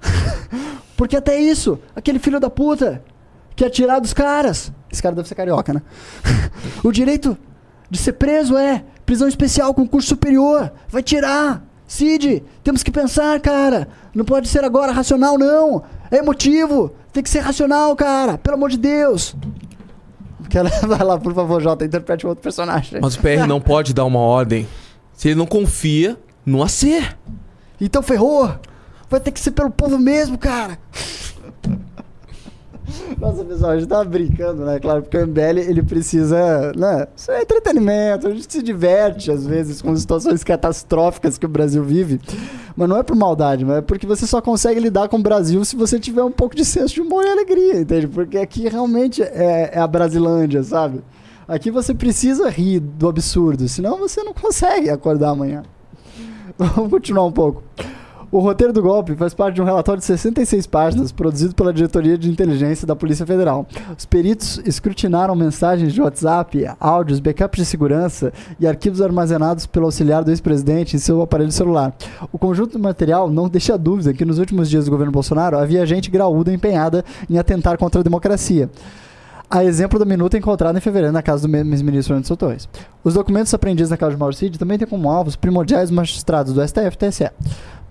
Porque até isso, aquele filho da puta quer tirar dos caras. Esse cara deve ser carioca, né? o direito de ser preso é prisão especial com curso superior. Vai tirar. Cid, temos que pensar, cara. Não pode ser agora racional, não. É emotivo. Tem que ser racional, cara. Pelo amor de Deus. Quer- Vai lá, por favor, Jota. Interprete um outro personagem. Mas o PR não pode dar uma ordem se ele não confia no AC. Então ferrou. Vai ter que ser pelo povo mesmo, cara. Nossa, pessoal, a gente tava brincando, né? Claro, porque o MBL, ele precisa, né? Isso é entretenimento, a gente se diverte, às vezes, com situações catastróficas que o Brasil vive. Mas não é por maldade, mas é porque você só consegue lidar com o Brasil se você tiver um pouco de senso de humor e alegria, entende? Porque aqui realmente é, é a Brasilândia, sabe? Aqui você precisa rir do absurdo, senão você não consegue acordar amanhã. Vamos continuar um pouco. O roteiro do golpe faz parte de um relatório de 66 páginas produzido pela Diretoria de Inteligência da Polícia Federal. Os peritos escrutinaram mensagens de WhatsApp, áudios, backups de segurança e arquivos armazenados pelo auxiliar do ex-presidente em seu aparelho celular. O conjunto do material não deixa dúvida que nos últimos dias do governo Bolsonaro havia gente graúda empenhada em atentar contra a democracia. A exemplo da minuta encontrada em fevereiro na casa do me- ex-ministro Anderson Torres. Os documentos apreendidos na casa de Mauro Cid também têm como alvos primordiais magistrados do STF e TSE.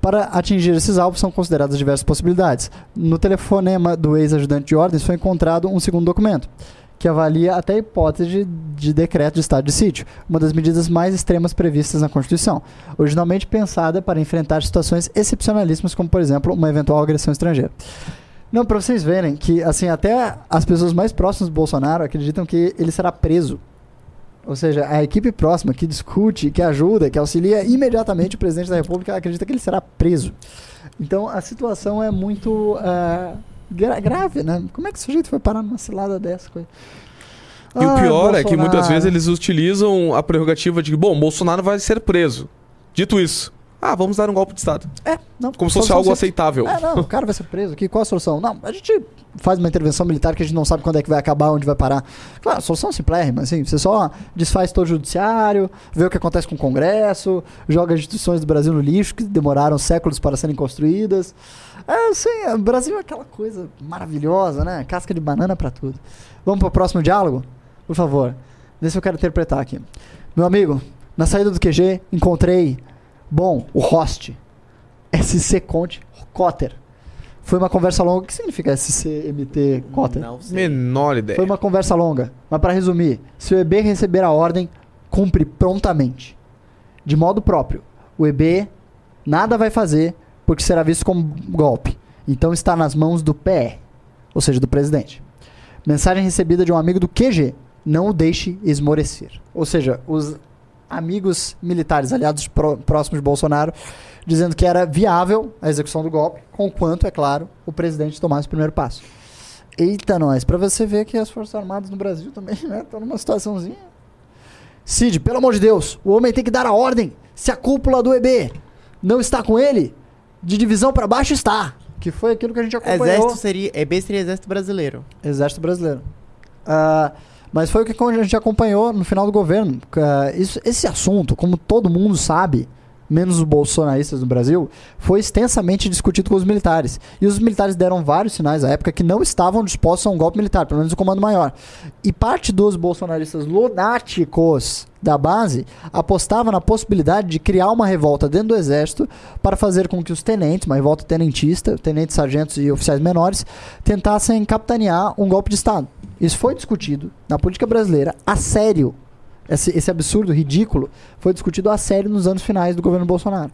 Para atingir esses alvos são consideradas diversas possibilidades. No telefonema do ex-ajudante de ordens foi encontrado um segundo documento, que avalia até a hipótese de, de decreto de estado de sítio, uma das medidas mais extremas previstas na Constituição, originalmente pensada para enfrentar situações excepcionalíssimas, como, por exemplo, uma eventual agressão estrangeira. Não, para vocês verem que, assim, até as pessoas mais próximas do Bolsonaro acreditam que ele será preso. Ou seja, a equipe próxima que discute, que ajuda, que auxilia imediatamente o presidente da República acredita que ele será preso. Então a situação é muito ah, gra- grave, né? Como é que o sujeito foi parar numa cilada dessa? coisa? E o Ai, pior é que muitas Bolsonaro. vezes eles utilizam a prerrogativa de que, bom, Bolsonaro vai ser preso. Dito isso, ah, vamos dar um golpe de Estado. É, não. Como se fosse algo simples. aceitável. É, não, o cara vai ser preso aqui, qual a solução? Não, a gente faz uma intervenção militar que a gente não sabe quando é que vai acabar, onde vai parar. Claro, a solução é simplérrima, assim, você só desfaz todo o judiciário, vê o que acontece com o Congresso, joga as instituições do Brasil no lixo, que demoraram séculos para serem construídas. É, assim, o Brasil é aquela coisa maravilhosa, né? Casca de banana pra tudo. Vamos pro próximo diálogo? Por favor. Vê se eu quero interpretar aqui. Meu amigo, na saída do QG, encontrei, bom, o host. SC Conte Cotter. Foi uma conversa longa. O que significa SCMT Cotter? Não sei. Menor ideia. Foi uma conversa longa. Mas para resumir, se o EB receber a ordem, cumpre prontamente. De modo próprio. O EB nada vai fazer porque será visto como golpe. Então está nas mãos do PR, ou seja, do presidente. Mensagem recebida de um amigo do QG. Não o deixe esmorecer. Ou seja, os amigos militares aliados pró- próximos de Bolsonaro dizendo que era viável a execução do golpe, conquanto, é claro, o presidente tomasse o primeiro passo. Eita, nós, pra você ver que as Forças Armadas no Brasil também estão numa situaçãozinha. Cid, pelo amor de Deus, o homem tem que dar a ordem. Se a cúpula do EB não está com ele, de divisão pra baixo está. que foi aquilo que a gente acompanhou. Exército seria. EB seria Exército Brasileiro. Exército Brasileiro. Ah, mas foi o que a gente acompanhou no final do governo. Ah, isso- esse assunto, como todo mundo sabe, menos os bolsonaristas no Brasil, foi extensamente discutido com os militares. E os militares deram vários sinais à época que não estavam dispostos a um golpe militar, pelo menos o comando maior. E parte dos bolsonaristas lunáticos da base apostava na possibilidade de criar uma revolta dentro do exército para fazer com que os tenentes, uma revolta tenentista, tenentes, sargentos e oficiais menores, tentassem capitanear um golpe de Estado. Isso foi discutido na política brasileira a sério. Esse, esse absurdo, ridículo, foi discutido a sério nos anos finais do governo Bolsonaro.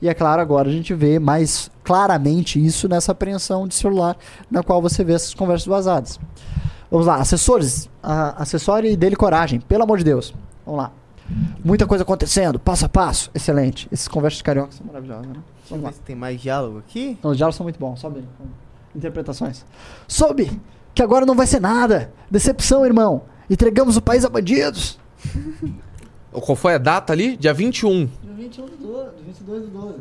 E é claro, agora a gente vê mais claramente isso nessa apreensão de celular, na qual você vê essas conversas vazadas. Vamos lá, assessores, a, assessore dele coragem, pelo amor de Deus. Vamos lá. Muita coisa acontecendo, passo a passo, excelente. Essas conversas cariocas são maravilhosas, né? Vamos lá. tem mais diálogo aqui. Não, os diálogos são muito bons, sobe. Interpretações. Soube que agora não vai ser nada. Decepção, irmão. Entregamos o país a bandidos. Qual foi a data ali? Dia 21. 21 de 12, 22 de 12.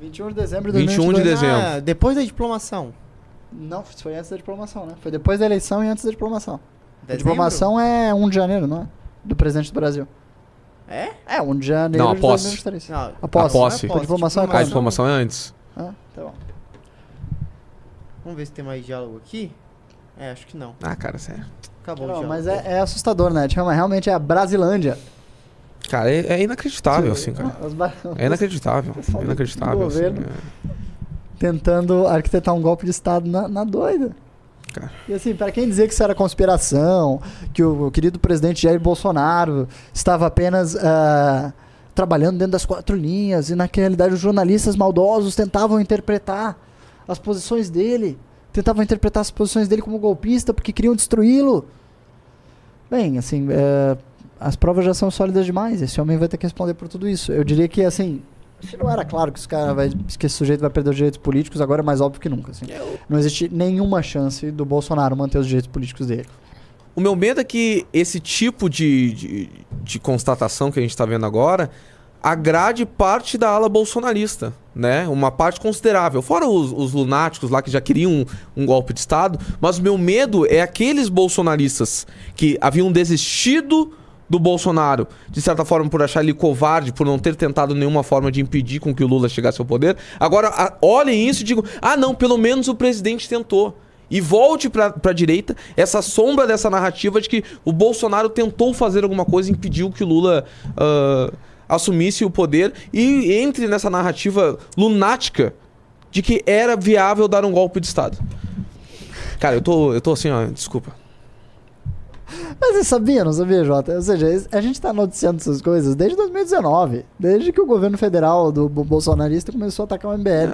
21 de dezembro 21 de dezembro. Ah, depois da diplomação. Não, foi antes da diplomação, né? Foi depois da eleição e antes da diplomação. A Dezembro? diplomação é 1 de janeiro, não é? Do presidente do Brasil. É? É, 1 de janeiro Não, a de posse. 2023. Não, A posse. A posse. A diplomação é A diplomação é antes. Ah, tá bom. Vamos ver se tem mais diálogo aqui. É, acho que não. Ah, cara, sério. Acabou Não, mas é, é assustador, né? Tipo, Realmente é a Brasilândia. Cara, é, é inacreditável, assim, cara. É inacreditável. É inacreditável. Assim, governo. é. tentando arquitetar um golpe de Estado na, na doida. Cara. E assim, para quem dizer que isso era conspiração, que o, o querido presidente Jair Bolsonaro estava apenas ah, trabalhando dentro das quatro linhas e na realidade os jornalistas maldosos tentavam interpretar as posições dele, tentavam interpretar as posições dele como golpista porque queriam destruí-lo. Bem, assim, eh, as provas já são sólidas demais. Esse homem vai ter que responder por tudo isso. Eu diria que assim, se não era claro que, esse cara vai, que esse sujeito vai perder os direitos políticos, agora é mais óbvio que nunca. Assim. Não existe nenhuma chance do Bolsonaro manter os direitos políticos dele. O meu medo é que esse tipo de, de, de constatação que a gente está vendo agora agrade parte da ala bolsonarista, né? Uma parte considerável. Fora os, os lunáticos lá que já queriam um, um golpe de Estado, mas meu medo é aqueles bolsonaristas que haviam desistido do Bolsonaro, de certa forma por achar ele covarde, por não ter tentado nenhuma forma de impedir com que o Lula chegasse ao poder. Agora a- olhem isso e digam: ah, não, pelo menos o presidente tentou. E volte pra, pra direita essa sombra dessa narrativa de que o Bolsonaro tentou fazer alguma coisa e impediu que o Lula ah, assumisse o poder e entre nessa narrativa lunática de que era viável dar um golpe de Estado. Cara, eu tô, eu tô assim, ó, desculpa. Mas você sabia, não sabia, Jota? Ou seja, a gente tá noticiando essas coisas desde 2019, desde que o governo federal do bo- bolsonarista começou a atacar o MBL.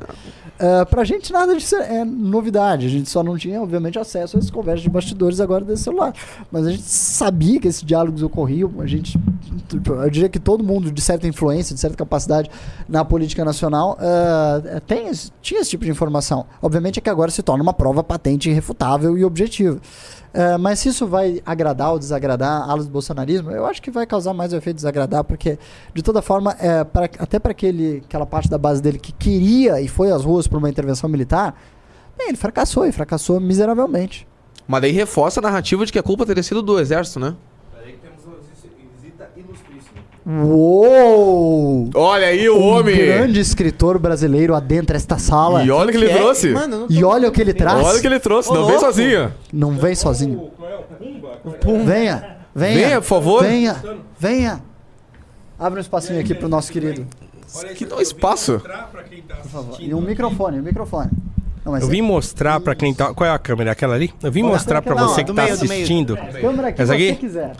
Ah, pra gente nada disso é novidade, a gente só não tinha, obviamente, acesso a essas conversas de bastidores agora desse celular. Mas a gente sabia que esses diálogos ocorriam, a gente, eu diria que todo mundo de certa influência, de certa capacidade na política nacional ah, tem, tinha esse tipo de informação. Obviamente é que agora se torna uma prova patente, irrefutável e objetiva. É, mas se isso vai agradar ou desagradar alas do bolsonarismo, eu acho que vai causar mais o efeito desagradar, porque, de toda forma, é, pra- até para aquela parte da base dele que queria e foi às ruas por uma intervenção militar, bem, ele fracassou e fracassou miseravelmente. Mas daí reforça a narrativa de que a culpa teria sido do exército, né? Uou! Olha aí o um homem! grande escritor brasileiro adentra esta sala. E olha o que ele é? trouxe! Mano, E olha o que ele traz. Olha o que ele trouxe, Ô, não vem sozinho. Não vem sozinho. Qual é o Pumba? Venha, venha. Venha, por favor. Venha, venha. Abre um espacinho aqui pro nosso querido. Olha Que dá aqui, eu vim espaço. mostrar pra quem tá Por favor. assistindo E um aqui. microfone, um microfone. Não, Eu vim mostrar pra quem tá. Qual é a câmera? Aquela ali? Eu vim Olha, mostrar pra aquela- você que tá meio, assistindo. Câmera que Essa você aqui? quiser.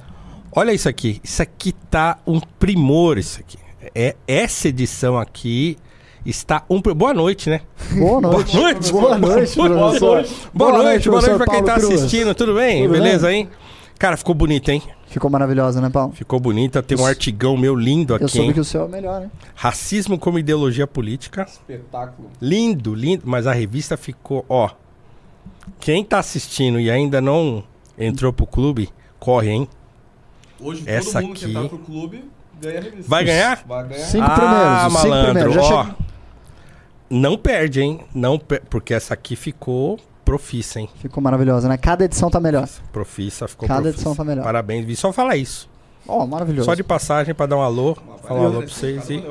Olha isso aqui. Isso aqui tá um primor, isso aqui. É, essa edição aqui está um. Boa noite, né? Boa noite. Boa noite. Boa noite, professor. Boa, noite, boa noite pra quem tá Paulo Cruz. assistindo. Tudo bem? Tudo Beleza aí? Cara, ficou bonito, hein? Ficou maravilhosa, né, Paulo? Ficou bonita. Tem um artigão meu lindo Eu aqui, soube hein? que o seu é o melhor, né? Racismo como ideologia política. Espetáculo. Lindo, lindo. Mas a revista ficou, ó. Quem tá assistindo e ainda não entrou pro clube, corre, hein? Hoje Essa todo mundo que aqui- entrar pro clube ganha a revista. Vai ganhar? Vai ganhar. Cinco ah, primeiros, os cinco malandro, primeiros. Já ó. não perde, hein? Não per- Porque essa aqui ficou profissa, hein? Ficou maravilhosa, né? Cada edição tá melhor. Profissa, ficou Cada profissa. edição tá melhor. Parabéns, vi só falar isso. Ó, maravilhoso. Só de passagem pra dar um alô, falar um alô pra vocês e,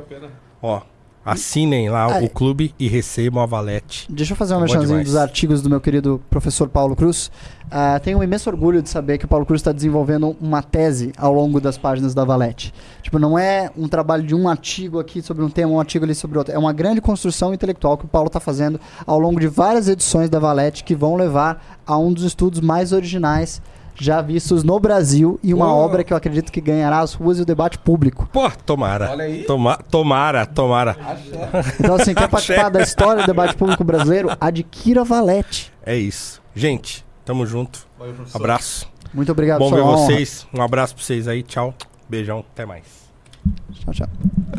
ó, assinem lá Ah, o clube e recebam a Valete. Deixa eu fazer um Tá bom merchanzinho demais. dos artigos do meu querido professor Paulo Cruz. Ah, tenho um imenso orgulho de saber que o Paulo Cruz está desenvolvendo uma tese ao longo das páginas da Valete. Tipo, não é um trabalho de um artigo aqui sobre um tema, um artigo ali sobre outro. É uma grande construção intelectual que o Paulo está fazendo ao longo de várias edições da Valete que vão levar a um dos estudos mais originais já vistos no Brasil e uma Uou. obra que eu acredito que ganhará as ruas e o debate público. Pô, tomara. Olha aí. Toma, tomara, tomara. Então, assim, quer participar da história do debate público brasileiro? Adquira Valete. É isso. Gente, tamo junto. Abraço. Muito obrigado, Bom ver honra. vocês. Um abraço pra vocês aí. Tchau. Beijão. Até mais. Tchau, tchau.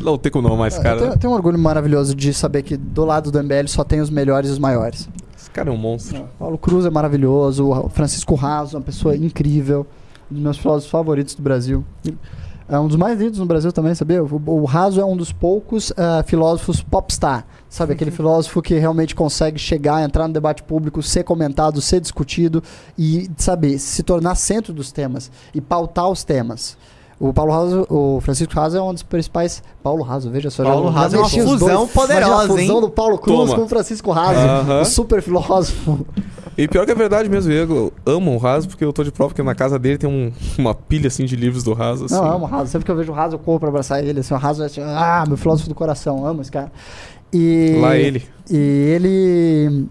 Não tem como não mais, Eu cara. tenho, eu tenho um orgulho maravilhoso de saber que do lado do MBL só tem os melhores e os maiores. Cara é um monstro. Paulo Cruz é maravilhoso, o Francisco Raso, uma pessoa incrível, um dos meus filósofos favoritos do Brasil. É um dos mais lidos no Brasil também, sabia? O, o Raso é um dos poucos ah, filósofos popstar, sabe? Aquele filósofo que realmente consegue chegar, entrar no debate público, ser comentado, ser discutido e, sabe, se tornar centro dos temas e pautar os temas. O Paulo Raso, o Francisco Raso é um dos principais. Paulo Raso, veja só. Paulo já- já Raso é uma fusão dois. poderosa, a fusão hein? do Paulo Cruz Toma. com o Francisco Raso, Aham. o super filósofo. E pior que é verdade mesmo, eu amo o Raso, porque eu tô de prova que na casa dele tem um- uma pilha assim de livros do Raso. Assim. Não, eu amo o Raso. Sempre que eu vejo o Raso, eu corro pra abraçar ele. Assim, o Raso é assim, ah, meu filósofo do coração. Amo esse cara. E, Lá ele. E ele.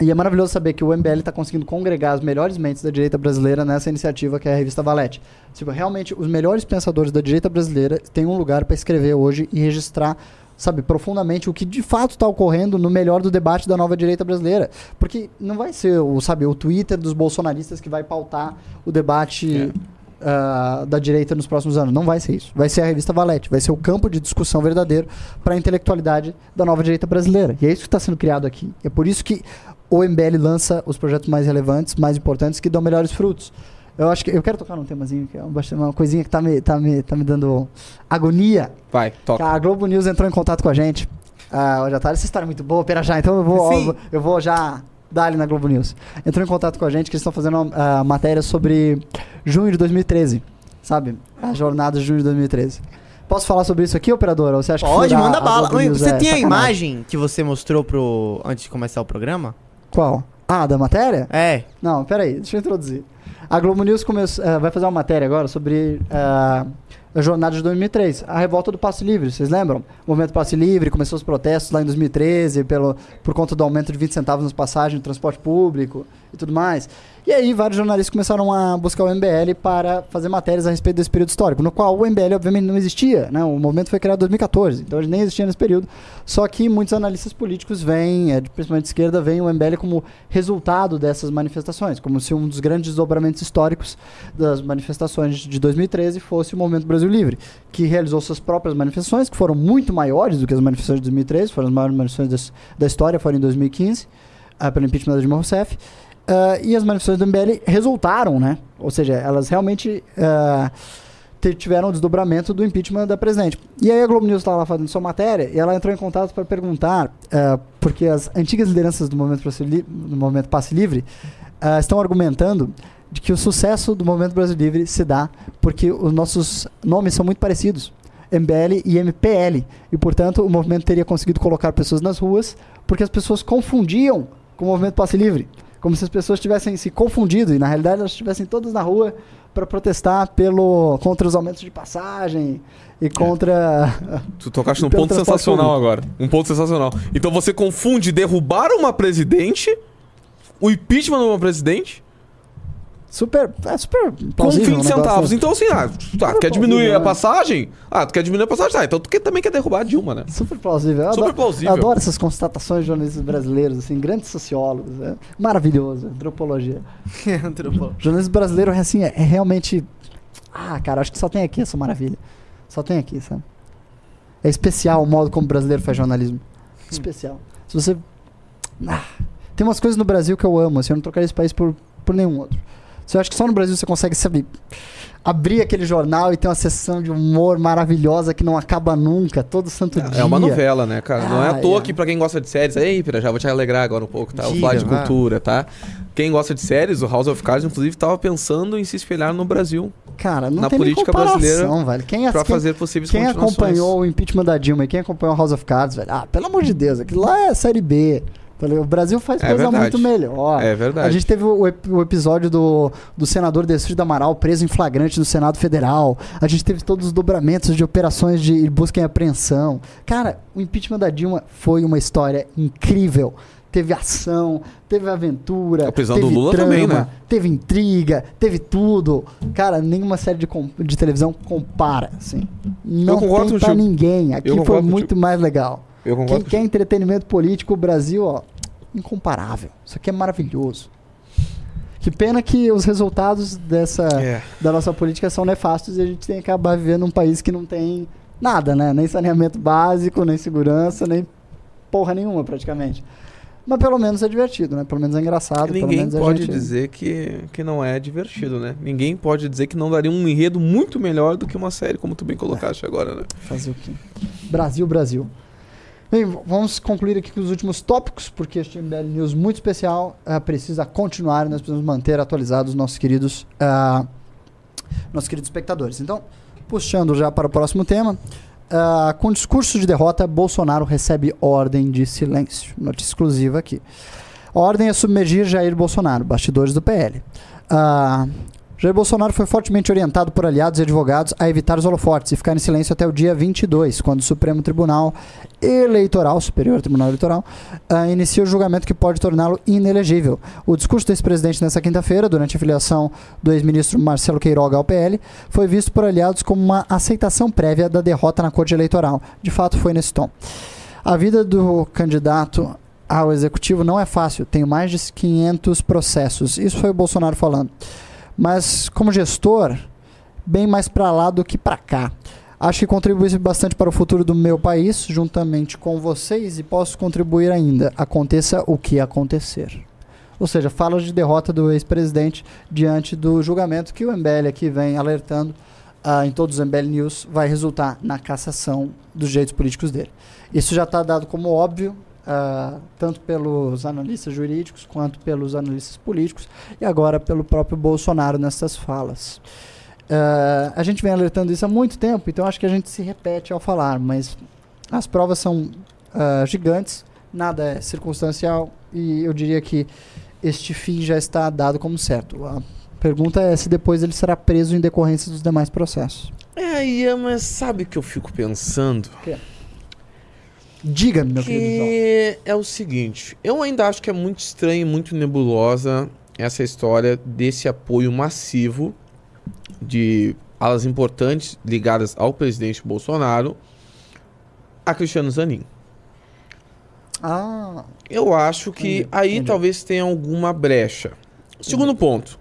E é maravilhoso saber que o MBL está conseguindo congregar as melhores mentes da direita brasileira nessa iniciativa que é a revista Valete. Tipo, realmente, os melhores pensadores da direita brasileira têm um lugar para escrever hoje e registrar, sabe, profundamente o que de fato está ocorrendo no melhor do debate da nova direita brasileira. Porque não vai ser o, sabe, o Twitter dos bolsonaristas que vai pautar o debate ah, da direita nos próximos anos. Não vai ser isso. Vai ser a revista Valete. Vai ser o campo de discussão verdadeiro para a intelectualidade da nova direita brasileira. E é isso que está sendo criado aqui. É por isso que o MBL lança os projetos mais relevantes, mais importantes, que dão melhores frutos. Eu acho que eu quero tocar num temazinho que é um uma coisinha que tá me, tá me, tá me dando agonia. Vai, Que toca. a Globo News entrou em contato com a gente. Ah, hoje à tarde, essa história é muito boa, pera já. Então eu vou, Sim. eu vou já dar ali na Globo News. Entrou em contato com a gente que eles estão fazendo uma ah, matéria sobre junho de 2013. Sabe? A jornada de junho de 2013. Posso falar sobre isso aqui, operadora? Ou você acha que Pode, furar manda a bala. Globo News Você é tem a sacanagem? imagem que você mostrou pro antes de começar o programa? Qual? Ah, da matéria? É. Não, peraí, deixa eu introduzir. A Globo News começou, eh, vai fazer uma matéria agora sobre eh, a jornada de 2003, a revolta do passe livre, vocês lembram? O movimento passe livre, começou os protestos lá em 2013 pelo, por conta do aumento de 20 centavos nas passagens do transporte público e tudo mais. E aí vários jornalistas começaram a buscar o MBL para fazer matérias a respeito desse período histórico, no qual o MBL obviamente não existia, né? O movimento foi criado em 2014, então ele nem existia nesse período. Só que muitos analistas políticos veem, eh, principalmente de esquerda, veem o MBL como resultado dessas manifestações, como se um dos grandes desdobramentos históricos das manifestações de 2013 fosse o Movimento Brasil Livre, que realizou suas próprias manifestações, que foram muito maiores do que as manifestações de 2013, foram as maiores manifestações da história, foram em 2015, ah, pelo impeachment da Dilma Rousseff. Ah, e as manifestações do MBL resultaram, né? Ou seja, elas realmente te- tiveram o desdobramento do impeachment da presidente. E aí a Globo News estava lá fazendo sua matéria e ela entrou em contato para perguntar, ah, porque as antigas lideranças do movimento, do movimento Passe Livre estão argumentando de que o sucesso do movimento Brasil Livre se dá porque os nossos nomes são muito parecidos. MBL e MPL. E, portanto, o movimento teria conseguido colocar pessoas nas ruas porque as pessoas confundiam com o movimento Passe Livre. Como se as pessoas tivessem se confundido e, na realidade, elas estivessem todas na rua para protestar pelo, contra os aumentos de passagem e contra. Tu tocaste num ponto sensacional agora. Um ponto sensacional. Então você confunde derrubar uma presidente, o impeachment de uma presidente, Super. É super com plausível 20 um negócio centavos. desse. Então assim, ah, tu tá, Super quer diminuir a né? passagem? Ah, tu quer diminuir a passagem? Ah, então tu quer- também quer derrubar a Dilma, né? Super plausível. Eu Super adoro, plausível. eu adoro essas constatações de jornalistas brasileiros, assim, grandes sociólogos. É maravilhoso, antropologia. Antropólogo. Jornalismo brasileiro é assim, é, é realmente. Ah, cara, acho que só tem aqui essa maravilha. Só tem aqui, sabe? É especial o modo como o brasileiro faz jornalismo. Especial. Se você. Ah, tem umas coisas no Brasil que eu amo, assim, eu não trocaria esse país por, por nenhum outro. Você acha que só no Brasil você consegue, sabe, abrir aquele jornal e ter uma sessão de humor maravilhosa que não acaba nunca, todo santo dia. É uma novela, né, cara? Não é à Ah, toa é. que pra quem gosta de séries... Ei, Pira, já vou te alegrar agora um pouco, tá? Vou Diga, falar de cultura, tá? Quem gosta de séries, o House of Cards, inclusive, tava pensando em se espelhar no Brasil Cara, não na tem política brasileira velho. Quem, pra quem, fazer possíveis quem acompanhou o impeachment da Dilma e quem acompanhou House of Cards, velho, ah, pelo amor de Deus, aquilo lá é série B. tá? O Brasil faz É coisa verdade. muito melhor. É verdade. A gente teve o, o episódio do, do senador Destrito Amaral preso em flagrante no Senado Federal. A gente teve todos os dobramentos de operações de busca e apreensão. Cara, o impeachment da Dilma foi uma história incrível. Teve ação, teve aventura. A prisão teve do Lula trama, também, né? Teve intriga, teve tudo. Cara, nenhuma série de, de televisão compara, assim. Não tem pra ninguém. Aqui foi muito mais legal. Eu Quem concordo quer entretenimento político, o Brasil, ó, incomparável. Isso aqui é maravilhoso. Que pena que os resultados dessa É. da nossa política são nefastos e a gente tem que acabar vivendo num país que não tem nada, né? Nem saneamento básico, nem segurança, nem porra nenhuma praticamente. Mas pelo menos é divertido, né? Pelo menos é engraçado. pelo Ninguém a pode gente- dizer que, que não é divertido, né? Ninguém pode dizer que não daria um enredo muito melhor do que uma série, como tu bem colocaste agora, né? Fazer o quê? Brasil, Brasil. Bem, vamos concluir aqui com os últimos tópicos, porque este MBL News muito especial eh, precisa continuar e nós precisamos manter atualizados os nossos queridos, ah, nossos queridos espectadores. Então, puxando já para o próximo tema, ah, com discurso de derrota, Bolsonaro recebe ordem de silêncio. Notícia exclusiva aqui. A ordem é submergir Jair Bolsonaro, bastidores do PL. Ah, Jair Bolsonaro foi fortemente orientado por aliados e advogados a evitar os holofotes e ficar em silêncio até o dia 22, quando o Supremo Tribunal Eleitoral, Superior Tribunal Eleitoral, ah, inicia o julgamento que pode torná-lo inelegível. O discurso do ex-presidente nessa quinta-feira, durante a filiação do ex-ministro Marcelo Queiroga ao PL, foi visto por aliados como uma aceitação prévia da derrota na Corte Eleitoral. De fato, foi nesse tom. A vida do candidato ao executivo não é fácil, tenho mais de 500 processos. Isso foi o Bolsonaro falando. Mas como gestor, bem mais para lá do que para cá. Acho que contribui bastante para o futuro do meu país, juntamente com vocês, e posso contribuir ainda, aconteça o que acontecer. Ou seja, fala de derrota do ex-presidente diante do julgamento que o MBL aqui vem alertando ah, em todos os MBL News, vai resultar na cassação dos direitos políticos dele. Isso já está dado como óbvio, ah, tanto pelos analistas jurídicos quanto pelos analistas políticos, e agora pelo próprio Bolsonaro nessas falas. Ah, a gente vem alertando isso há muito tempo, então acho que a gente se repete ao falar, mas as provas são ah, gigantes, nada é circunstancial, e eu diria que este fim já está dado como certo. A pergunta é se depois ele será preso em decorrência dos demais processos. É, Ian, mas sabe o que eu fico pensando? Diga-me, meu querido João. Que é o seguinte, eu ainda acho que é muito estranho, e muito nebulosa essa história desse apoio massivo de alas importantes ligadas ao presidente Bolsonaro a Cristiano Zanin. Ah, Eu acho que Entendi, aí entendi. talvez tenha alguma brecha. Segundo ponto.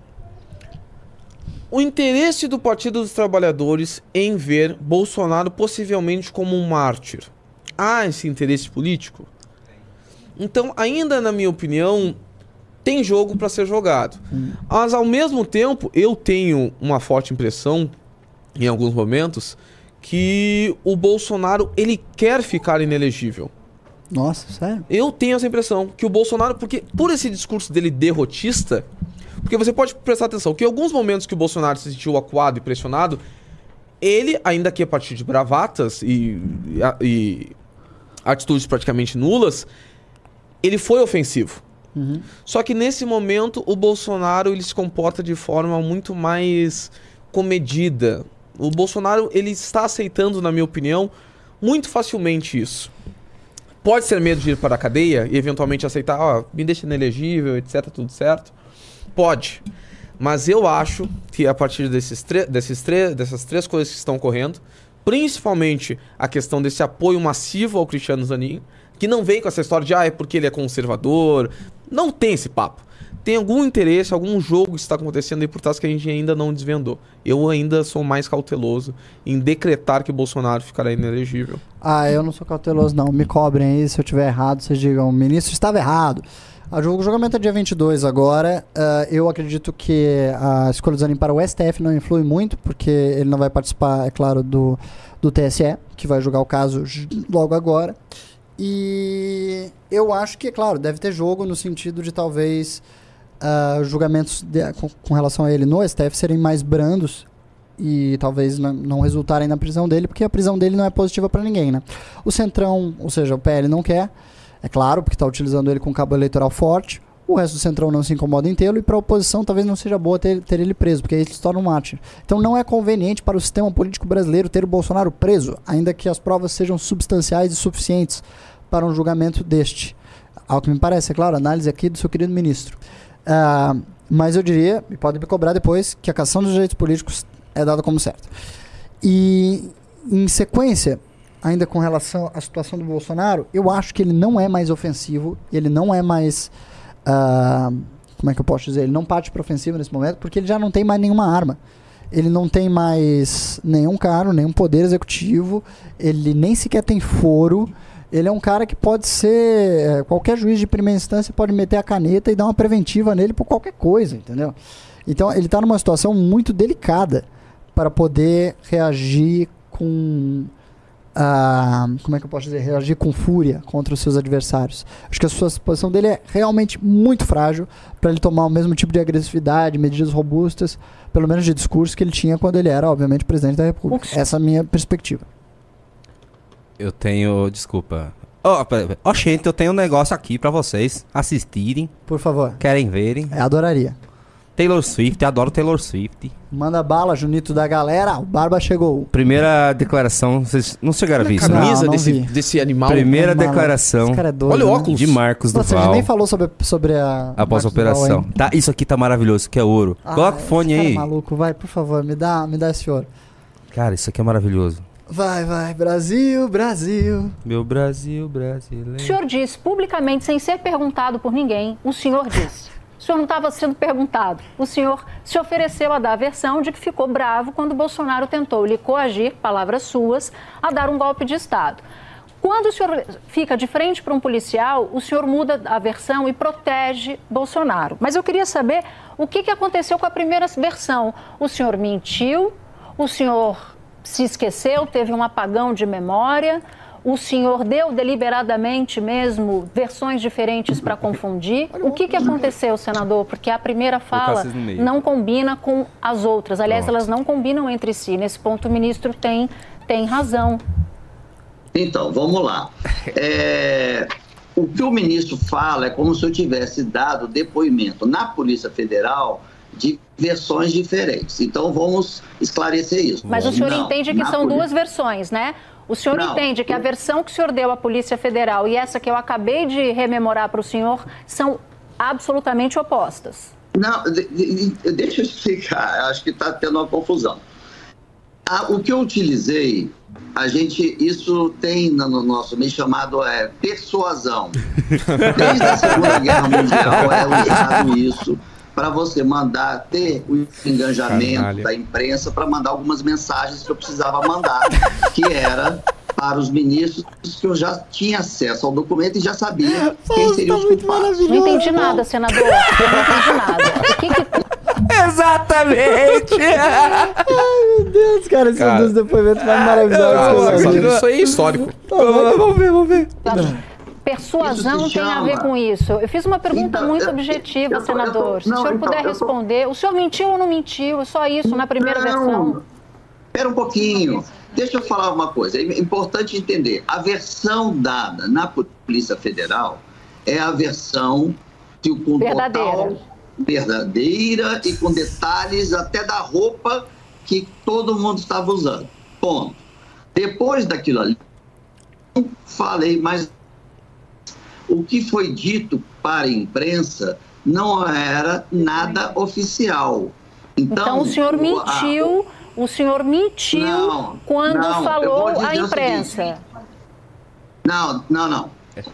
O interesse do Partido dos Trabalhadores em ver Bolsonaro possivelmente como um mártir. Há esse interesse político? Então, ainda na minha opinião, tem jogo para ser jogado. Mas ao mesmo tempo, eu tenho uma forte impressão em alguns momentos que o Bolsonaro ele quer ficar inelegível. nossa, sério? Eu tenho essa impressão que o Bolsonaro, porque por esse discurso dele derrotista, porque você pode prestar atenção que em alguns momentos que o Bolsonaro se sentiu acuado e pressionado, ele, ainda que a partir de bravatas e, e- e atitudes praticamente nulas, ele foi ofensivo. Uhum. Só que nesse momento o Bolsonaro ele se comporta de forma muito mais comedida. O Bolsonaro ele está aceitando, na minha opinião, muito facilmente isso. Pode ser medo de ir para a cadeia e eventualmente aceitar, ó, me deixa inelegível, etc, tudo certo. Pode. Mas eu acho que a partir desses, desses dessas três coisas que estão ocorrendo, principalmente a questão desse apoio massivo ao Cristiano Zanin, que não vem com essa história de, ah, é porque ele é conservador. Não tem esse papo. tem algum interesse, algum jogo que está acontecendo aí por trás que a gente ainda não desvendou. Eu ainda sou mais cauteloso em decretar que Bolsonaro ficará inelegível. Ah, eu não sou cauteloso, não. Me cobrem aí se eu tiver errado. Vocês digam, o ministro estava errado. O julgamento é dia 22 agora. Ah, eu acredito que a escolha do Zanin para o STF não influi muito, porque ele não vai participar, é claro, do, do TSE, que vai julgar o caso logo agora. E eu acho que, é claro, deve ter jogo no sentido de talvez ah, julgamentos de- com, com relação a ele no STF serem mais brandos e talvez não, não resultarem na prisão dele, porque a prisão dele não é positiva para ninguém, né? O Centrão, ou seja, o PL não quer, é claro, porque está utilizando ele com cabo eleitoral forte. O resto do Centrão não se incomoda em tê-lo e para a oposição talvez não seja boa ter, ter ele preso, porque aí ele se torna um mártir. Então não é conveniente para o sistema político brasileiro ter o Bolsonaro preso, ainda que as provas sejam substanciais e suficientes para um julgamento deste. Ao que me parece, é claro, análise aqui do seu querido ministro. Ah, mas eu diria, e pode me cobrar depois, que a cação dos direitos políticos é dada como certa. E em sequência, ainda com relação à situação do Bolsonaro, eu acho que ele não é mais ofensivo, ele não é mais. ah, como é que eu posso dizer? Ele não parte para ofensiva nesse momento, porque ele já não tem mais nenhuma arma. Ele não tem mais nenhum cargo, nenhum poder executivo, ele nem sequer tem foro. Ele é um cara que pode ser. eh, Qualquer juiz de primeira instância pode meter a caneta e dar uma preventiva nele por qualquer coisa, entendeu? Então ele está numa situação muito delicada para poder reagir com. Ah, como é que eu posso dizer? Reagir com fúria contra os seus adversários. Acho que a sua posição dele é realmente muito frágil para ele tomar o mesmo tipo de agressividade, medidas robustas, pelo menos de discurso que ele tinha quando ele era, obviamente, presidente da República. Essa é a minha perspectiva. Eu tenho. Desculpa. Ó, pera. Ó, gente, eu tenho um negócio aqui pra vocês assistirem, Por favor. querem verem. É, adoraria. Taylor Swift, adoro Taylor Swift. Manda bala, Junito da galera. O Barba chegou. Primeira declaração, vocês não chegaram a ver isso, né? Camisa Não, não desse, vi. desse animal. Primeira Maluco. declaração Esse cara é doido, Olha o né? óculos. de Marcos gente Duval nem falou sobre, sobre a. após a Duval operação. ainda. Tá, isso aqui tá maravilhoso, que é ouro. Ah, Coloca o esse fone é aí. maluco, vai, por favor, me dá, me dá esse ouro. Cara, isso aqui é maravilhoso. Vai, vai, Brasil, Brasil. Meu Brasil O brasileiro. senhor disse publicamente, sem ser perguntado por ninguém, o senhor disse. Senhor não estava sendo perguntado. O senhor se ofereceu a dar a versão de que ficou bravo quando Bolsonaro tentou lhe coagir, palavras suas, a dar um golpe de Estado. Quando o senhor fica de frente para um policial, o senhor muda a versão e protege Bolsonaro. Mas eu queria saber o que, que aconteceu com a primeira versão. O senhor mentiu, o senhor se esqueceu, teve um apagão de memória, o senhor deu deliberadamente mesmo versões diferentes para confundir. O que, que aconteceu, senador? Porque a primeira fala não combina com as outras. Aliás, Pronto. elas não combinam entre si. Nesse ponto, o ministro tem, tem razão. Então, vamos lá. É, o que o ministro fala é como se eu tivesse dado depoimento na Polícia Federal de versões diferentes. Então, vamos esclarecer isso. Mas o senhor Não, entende que são poli- duas versões, né? O senhor Não. entende que a versão que o senhor deu à Polícia Federal e essa que eu acabei de rememorar para o senhor são absolutamente opostas. Não, de- de- deixa eu explicar, acho que está tendo uma confusão. Ah, o que eu utilizei, a gente, isso tem no no nosso meio chamado é, persuasão. Desde a Segunda Guerra Mundial é usado isso para você mandar, ter o engajamento Canalha. da imprensa para mandar algumas mensagens que eu precisava mandar, que era para os ministros que eu já tinha acesso ao documento e já sabia quem seriam os culpados. Não entendi nada, senador. Eu não entendi nada. O que que- Exatamente! Meu Deus, cara, esses Cara. dos depoimentos mais maravilhosos. que eu já vi. isso aí é histórico. vamos ver, vamos ver. Persuasão tem a ver com isso. Eu fiz uma pergunta Então, muito eu- objetiva, eu eu tô- senador. Se o não, senhor então, puder tô- responder. O senhor mentiu ou não mentiu? É só isso, na primeira versão. Espera um pouquinho. Deixa eu falar uma coisa. É importante entender. A versão dada na Polícia Federal é a versão que com Verdadeira. total verdadeira e com detalhes até da roupa que todo mundo estava usando. Ponto. Depois daquilo ali, não falei mais. O que foi dito para a imprensa não era nada oficial. Então, o senhor a- mentiu. O senhor mentiu Não, quando não, falou à imprensa. Não, não, não.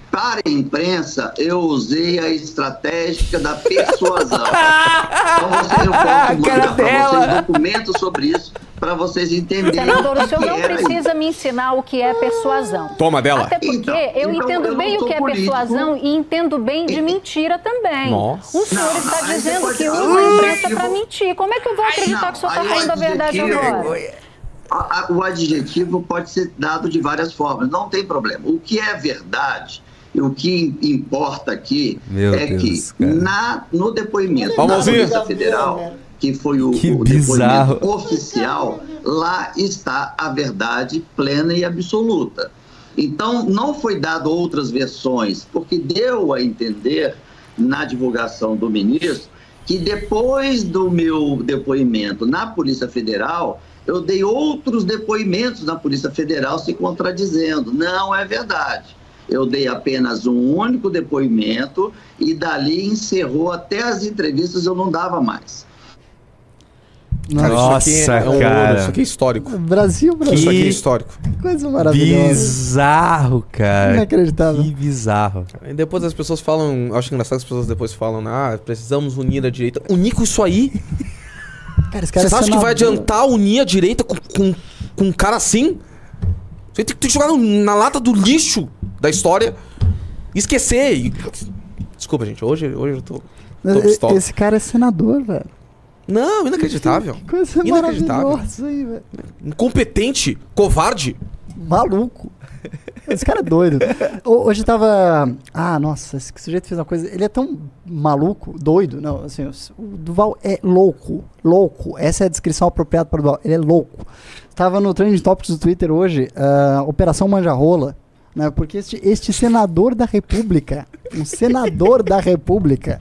para a imprensa, eu usei a estratégia da persuasão. então, você, eu posso mandar para vocês documentos sobre isso, para vocês entenderem Senador, o senhor não precisa me ensinar o que é persuasão. Toma dela. Até porque Então, eu então, entendo eu bem não o que é político. persuasão e entendo bem de mentira também. Nossa. O senhor Não, está aí dizendo que usa a imprensa para mentir. Como é que eu vou acreditar não, que o senhor está falando a verdade adjetivo- agora? A- a- O adjetivo pode ser dado de várias formas, não tem problema. O que é verdade e o que im- importa aqui Meu é Deus, que na, no depoimento da. Polícia Federal, que foi o, Que o bizarro. depoimento oficial, lá está a verdade plena e absoluta. Então, não foi dado outras versões, porque deu a entender na divulgação do ministro que depois do meu depoimento na Polícia Federal, eu dei outros depoimentos na Polícia Federal se contradizendo. Não é verdade. Eu dei apenas um único depoimento e dali encerrou até as entrevistas eu não dava mais. Cara, Nossa, isso aqui é um cara. ouro, isso aqui é histórico. Brasil, Brasil. Isso aqui é Que- histórico. Coisa maravilhosa. Bizarro, cara. Inacreditável. Que bizarro. E depois as pessoas falam, acho engraçado que as pessoas depois falam, ah, precisamos unir a direita. Unir com isso aí? Cara, esse cara Você acha que vai adiantar unir a direita com, com, com um cara assim? Você tem que, tem que jogar no- na lata do lixo da história e esquecer. E- Desculpa, gente, hoje, hoje eu tô. tô. Esse cara é senador, velho. Não, inacreditável. Que coisa Inacreditável. aí, velho. Incompetente, covarde. Maluco. Esse cara é doido. Ho- Hoje tava. Ah, nossa, esse sujeito fez uma coisa. Ele é tão maluco, doido. Não, assim, o Duval é louco. Louco. Essa é a descrição apropriada para o Duval. Ele é louco. Tava no Trending Topics do Twitter hoje, ah, Operação Manjarrola. Né, porque este, este senador da República, um senador da República,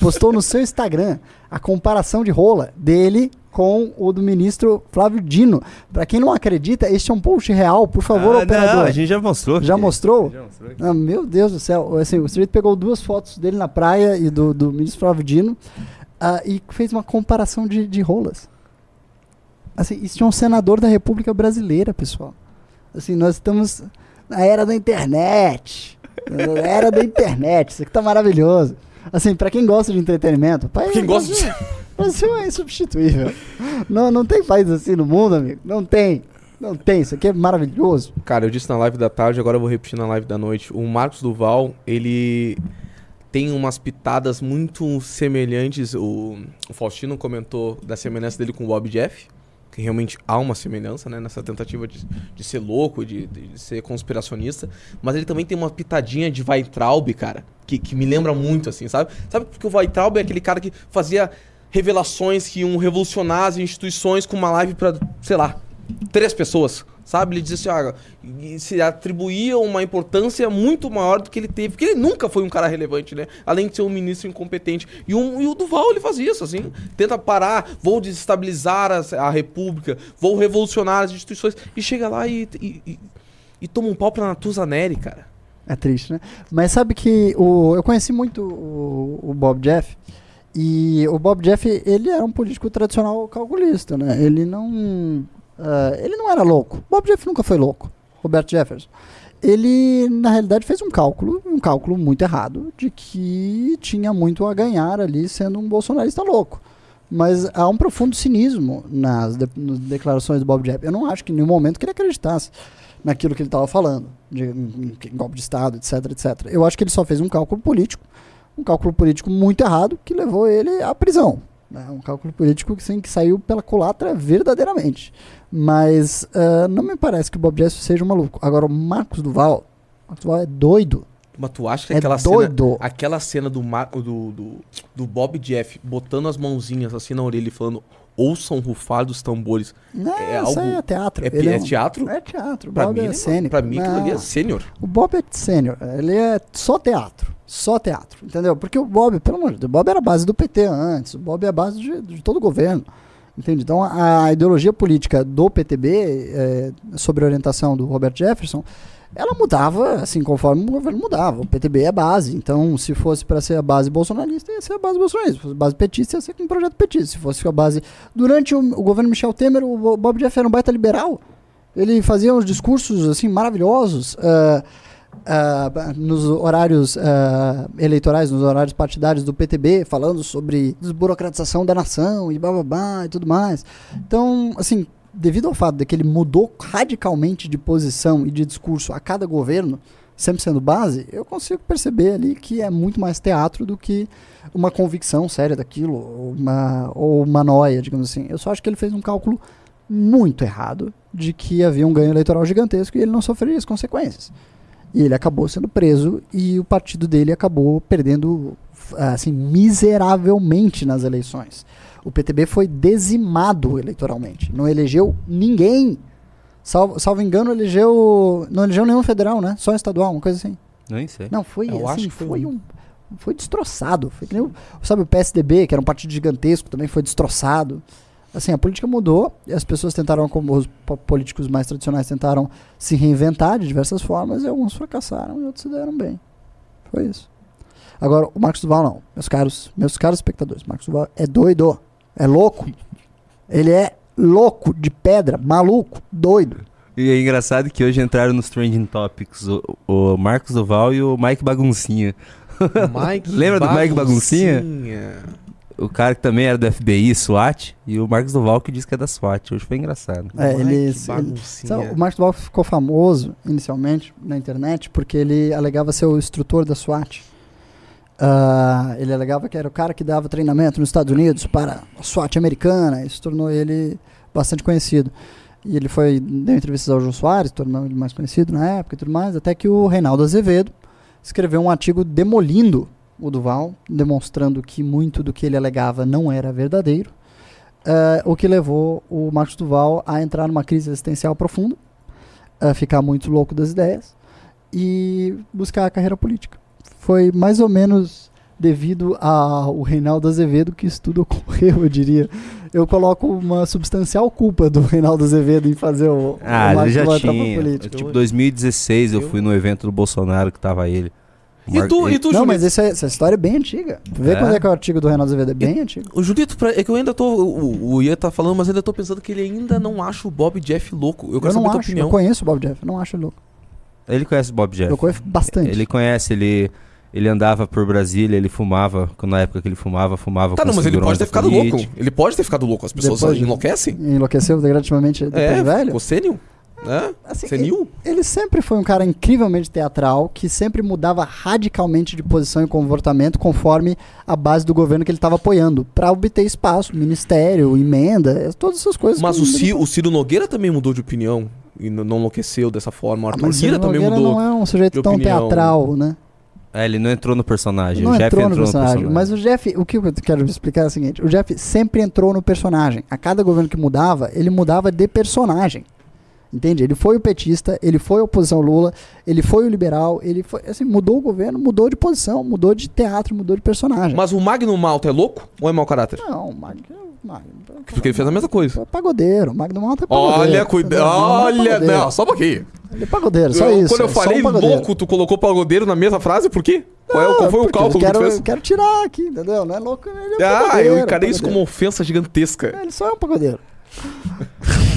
postou no seu Instagram a comparação de rola dele com o do ministro Flávio Dino. Pra quem não acredita, este é um post real, por favor, Ah, operador. não, a gente já mostrou. Já mostrou? Já mostrou. Ah, meu Deus do céu. Assim, o sujeito pegou duas fotos dele na praia e do, do ministro Flávio Dino ah, e fez uma comparação de, de rolas. Assim, isso é um senador da República Brasileira, pessoal. Assim, nós estamos na era da internet. Era da internet. Isso aqui tá maravilhoso. Assim, pra quem gosta de entretenimento, pai, Quem gosta de- Brasil, Brasil é insubstituível. Não, não tem país assim no mundo, amigo. Não tem. Não tem. Isso aqui é maravilhoso. Cara, eu disse na live da tarde, agora eu vou repetir na live da noite. O Marcos Duval, ele tem umas pitadas muito semelhantes. O, o Faustino comentou da semelhança dele com o Bob Jeff. Que realmente há uma semelhança, né? Nessa tentativa de, de ser louco, de, de ser conspiracionista. Mas ele também tem uma pitadinha de Weitraub, cara. Que, que me lembra muito, assim, sabe? Sabe porque o Weitraub é aquele cara que fazia revelações que iam revolucionar as instituições com uma live pra, sei lá, três pessoas, sabe? Ele dizia assim, ah, se atribuía uma importância muito maior do que ele teve, porque ele nunca foi um cara relevante, né? Além de ser um ministro incompetente. E, um, e o Duval, ele faz isso, assim, tenta parar, vou desestabilizar a, a república, vou revolucionar as instituições, e chega lá e, e, e- e toma um pau pra Natuza Neri, cara. É triste, né? Mas sabe que o, eu conheci muito o, o Bob Jeff. E o Bob Jeff, ele era um político tradicional calculista, né? Ele não. Ah, ele não era louco. Bob Jeff nunca foi louco. Roberto Jefferson. Ele, na realidade, fez um cálculo, um cálculo muito errado, de que tinha muito a ganhar ali sendo um bolsonarista louco. Mas há um profundo cinismo nas, de- nas declarações do Bob Jeff. Eu não acho que em nenhum momento que ele acreditasse naquilo que ele estava falando, de em golpe de Estado, etc, etc. Eu acho que ele só fez um cálculo político, um cálculo político muito errado, que levou ele à prisão. né? Um cálculo político que, sim, que saiu pela culatra verdadeiramente. Mas ah, não me parece que o Bob Jeff seja um maluco. Agora, o Marcos Duval, Marcos Duval é doido. Mas tu acha que É aquela doido. cena. Aquela cena do, Mar, do, do, do Bob Jeff botando as mãozinhas assim na orelha e falando ouçam rufar dos tambores. Não, É algo- é teatro. É, é um- teatro? É teatro. Pra Bob mim, é ele- sênior. pra mim, aquilo ali é sênior. O Bob é sênior, ele é só teatro, só teatro, entendeu? Porque o Bob, pelo amor de Deus, o Bob era a base do PT antes, o Bob é a base de, de todo o governo, entende? Então a, ideologia política do PTB, eh, sobre orientação do Robert Jefferson, ela mudava assim conforme o governo mudava. O PTB é base, então se fosse para ser a base bolsonarista, ia ser a base bolsonarista. Se fosse a base petista, ia ser com um projeto petista. Se fosse a base. Durante o, o governo Michel Temer, o Bo- Bob Jeff era um baita liberal. Ele fazia uns discursos assim maravilhosos. ah, ah, nos horários ah, eleitorais, nos horários partidários do PTB, falando sobre desburocratização da nação e bababá e tudo mais. Então, assim, devido ao fato de que ele mudou radicalmente de posição e de discurso a cada governo, sempre sendo base, eu consigo perceber ali que é muito mais teatro do que uma convicção séria daquilo, uma, ou uma noia, digamos assim. Eu só acho que ele fez um cálculo muito errado de que havia um ganho eleitoral gigantesco e ele não sofreria as consequências. E ele acabou sendo preso e o partido dele acabou perdendo assim miseravelmente nas eleições. O PTB foi dizimado eleitoralmente, não elegeu ninguém. Salvo, salvo engano, elegeu não elegeu nenhum federal, né? Só estadual, uma coisa assim. Nem sei. Não, foi Eu assim, acho que foi foi um. um foi destroçado. Foi que nem o, sabe o PSDB, que era um partido gigantesco, também foi destroçado. Assim, a política mudou e as pessoas tentaram, como os po- políticos mais tradicionais tentaram se reinventar de diversas formas e alguns fracassaram e outros se deram bem. Foi isso. Agora, o Marcos Duval não. Meus caros, meus caros espectadores, Marcos Duval é doido, é louco. Ele é louco de pedra, maluco, doido. E é engraçado que hoje entraram nos Trending Topics o, o Marcos Duval e o Mike Baguncinha. Mike Lembra do Mike Baguncinha? O cara que também era do FBI, SWAT, e o Marcos Duval que diz que é da SWAT. Hoje foi engraçado. É, Mike ele. Sabe, o Marcos Duval ficou famoso inicialmente na internet porque ele alegava ser o instrutor da SWAT. Ah, ele alegava que era o cara que dava treinamento nos Estados Unidos para a SWAT americana. Isso tornou ele bastante conhecido. E ele foi deu entrevistas ao Jô Soares, tornou ele mais conhecido na época e tudo mais, até que o Reinaldo Azevedo escreveu um artigo demolindo o Duval, demonstrando que muito do que ele alegava não era verdadeiro. Ah, o que levou o Marcos Duval a entrar numa crise existencial profunda, a ficar muito louco das ideias e buscar a carreira política. Foi mais ou menos devido ao Reinaldo Azevedo que isso tudo ocorreu, eu diria. Eu coloco uma substancial culpa do Reinaldo Azevedo em fazer o, Ah, o ele Marcos já Duval entrar pra tinha. política. Tipo, 2016 eu Eu- fui no evento do Bolsonaro que tava ele. E tu, e tu Não, Julito? mas essa, essa história é bem antiga. Vê É? quando é que é o artigo do Reinaldo Azevedo, é bem antigo. O Julito, pra- é que eu ainda tô. O, o Ian tá falando, mas ainda tô pensando que ele ainda não acha o Bob Jeff louco. Eu Eu, não saber a tua acho, opinião. eu conheço o Bob Jeff, não acho ele louco. Ele conhece o Bob Jeff. Eu conheço bastante. Ele conhece, ele, ele andava por Brasília, ele fumava, na época que ele fumava, fumava Tá, com não, mas ele pode ter ficado louco. Ele pode ter ficado louco. As pessoas Depois de- enlouquecem? Enlouqueceu gradativamente depois É, velho. ficou senil. É? Assim, Senil? Ele sempre foi um cara incrivelmente teatral, que sempre mudava radicalmente de posição e comportamento conforme a base do governo que ele estava apoiando, para obter espaço, ministério, emenda, todas essas coisas. Mas o, ele- Ciro, o Ciro Nogueira também mudou de opinião. E não enlouqueceu dessa forma. O Ah, Arthur mas Lira Ciro também Nogueira mudou. não é um sujeito tão opinião. teatral, né? É, ele não entrou no personagem. Não o Jeff entrou, entrou no personagem. Mas o Jeff, o que eu quero explicar é o seguinte: o Jeff sempre entrou no personagem. A cada governo que mudava, ele mudava de personagem. Entende? Ele foi o petista, ele foi a oposição Lula, ele foi o liberal, ele foi. Assim, mudou o governo, mudou de posição, mudou de teatro, mudou de personagem. Mas o Magno Malta é louco ou é mau caráter? Não, o Magno. Porque ele fez a mesma coisa. é pagodeiro. O Magno Malta é pagodeiro. Olha, cuidado. Não é Olha, pagodeiro. não, só um pouquinho. Ele é pagodeiro, só Eu- isso. Quando eu é um falei pagodeiro. louco, tu colocou pagodeiro na mesma frase, por quê? Qual, é, Não, qual foi o cálculo eu que quero, tu fez? Eu quero tirar aqui, entendeu? Não é louco, ele é Ah, eu encarei isso pagodeiro. como uma ofensa gigantesca. É, Ele só é um pagodeiro.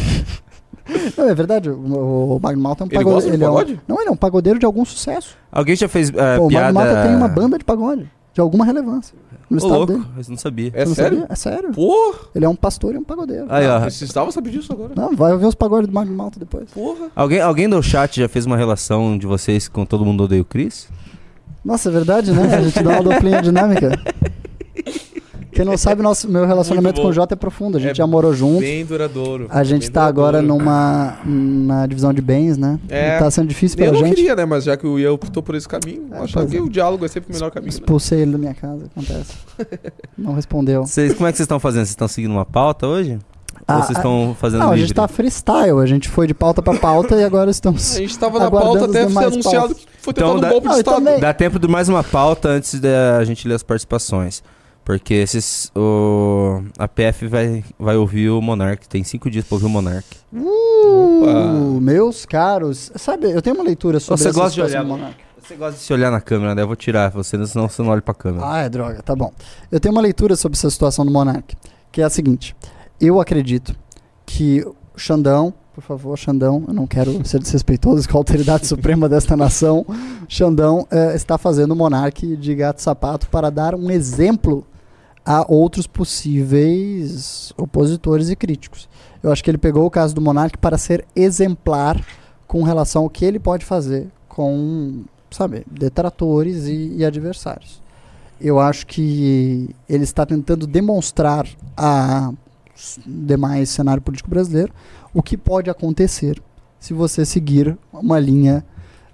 Não, é verdade, o, Magno Malta é um Ele pagodeiro. gosta de ele é um- pagode? não, ele é um pagodeiro de algum sucesso. Alguém já fez eh, Pô, o Magno piada... Malta tem uma banda de pagode, de alguma relevância. No Ô, estado louco, dele. mas não sabia. É Você não sério? sabia? É sério. Porra! Ele é um pastor e um pagodeiro. Aí, ó. Precisava saber disso agora. Não, vai ouvir os pagodes do Magno Malta depois. Porra! Alguém, alguém do chat já fez uma relação de vocês com todo mundo odeia o Chris? Nossa, é verdade, né? A gente dá uma duplinha dinâmica. Quem não sabe, nosso, meu relacionamento com o Jota é profundo. A gente É já morou junto. Bem duradouro. A gente Bem tá agora numa na divisão de bens, né? É. E tá sendo difícil Eu pra não gente. queria, né? Mas já que o Ian optou por esse caminho, É, eu achava que é. o diálogo é sempre o melhor caminho. Né? Expulsei ele da minha casa, acontece. Não respondeu. Vocês, como é que vocês estão fazendo? Vocês estão seguindo uma pauta hoje? Ah, Ou vocês estão fazendo Não, a livre? gente tá freestyle. A gente foi de pauta pra pauta e agora estamos. A gente tava na pauta até ser anunciado pautas. que foi Então tentado dá- um golpe Não, de Estado. também- Dá tempo de mais uma pauta antes da gente ler as participações. Porque esses, o, a PF vai, vai ouvir o Monark. Tem cinco dias pra ouvir o Monark. Uh, meus caros. Sabe, eu tenho uma leitura sobre Você essa gosta de situação olhar- Monark. Você gosta de se olhar na câmera, né? Eu vou tirar você, senão você não olha pra câmera. Ah, é droga, tá bom. Eu tenho uma leitura sobre essa situação do Monark, que é a seguinte: eu acredito que o Xandão por favor, Xandão. Eu não quero ser desrespeitoso com a autoridade suprema desta nação. Xandão eh, está fazendo o monarque de gato-sapato para dar um exemplo a outros possíveis opositores e críticos. Eu acho que ele pegou o caso do monarque para ser exemplar com relação ao que ele pode fazer com, sabe, detratores e, e adversários. Eu acho que ele está tentando demonstrar a demais cenário político brasileiro o que pode acontecer se você seguir uma linha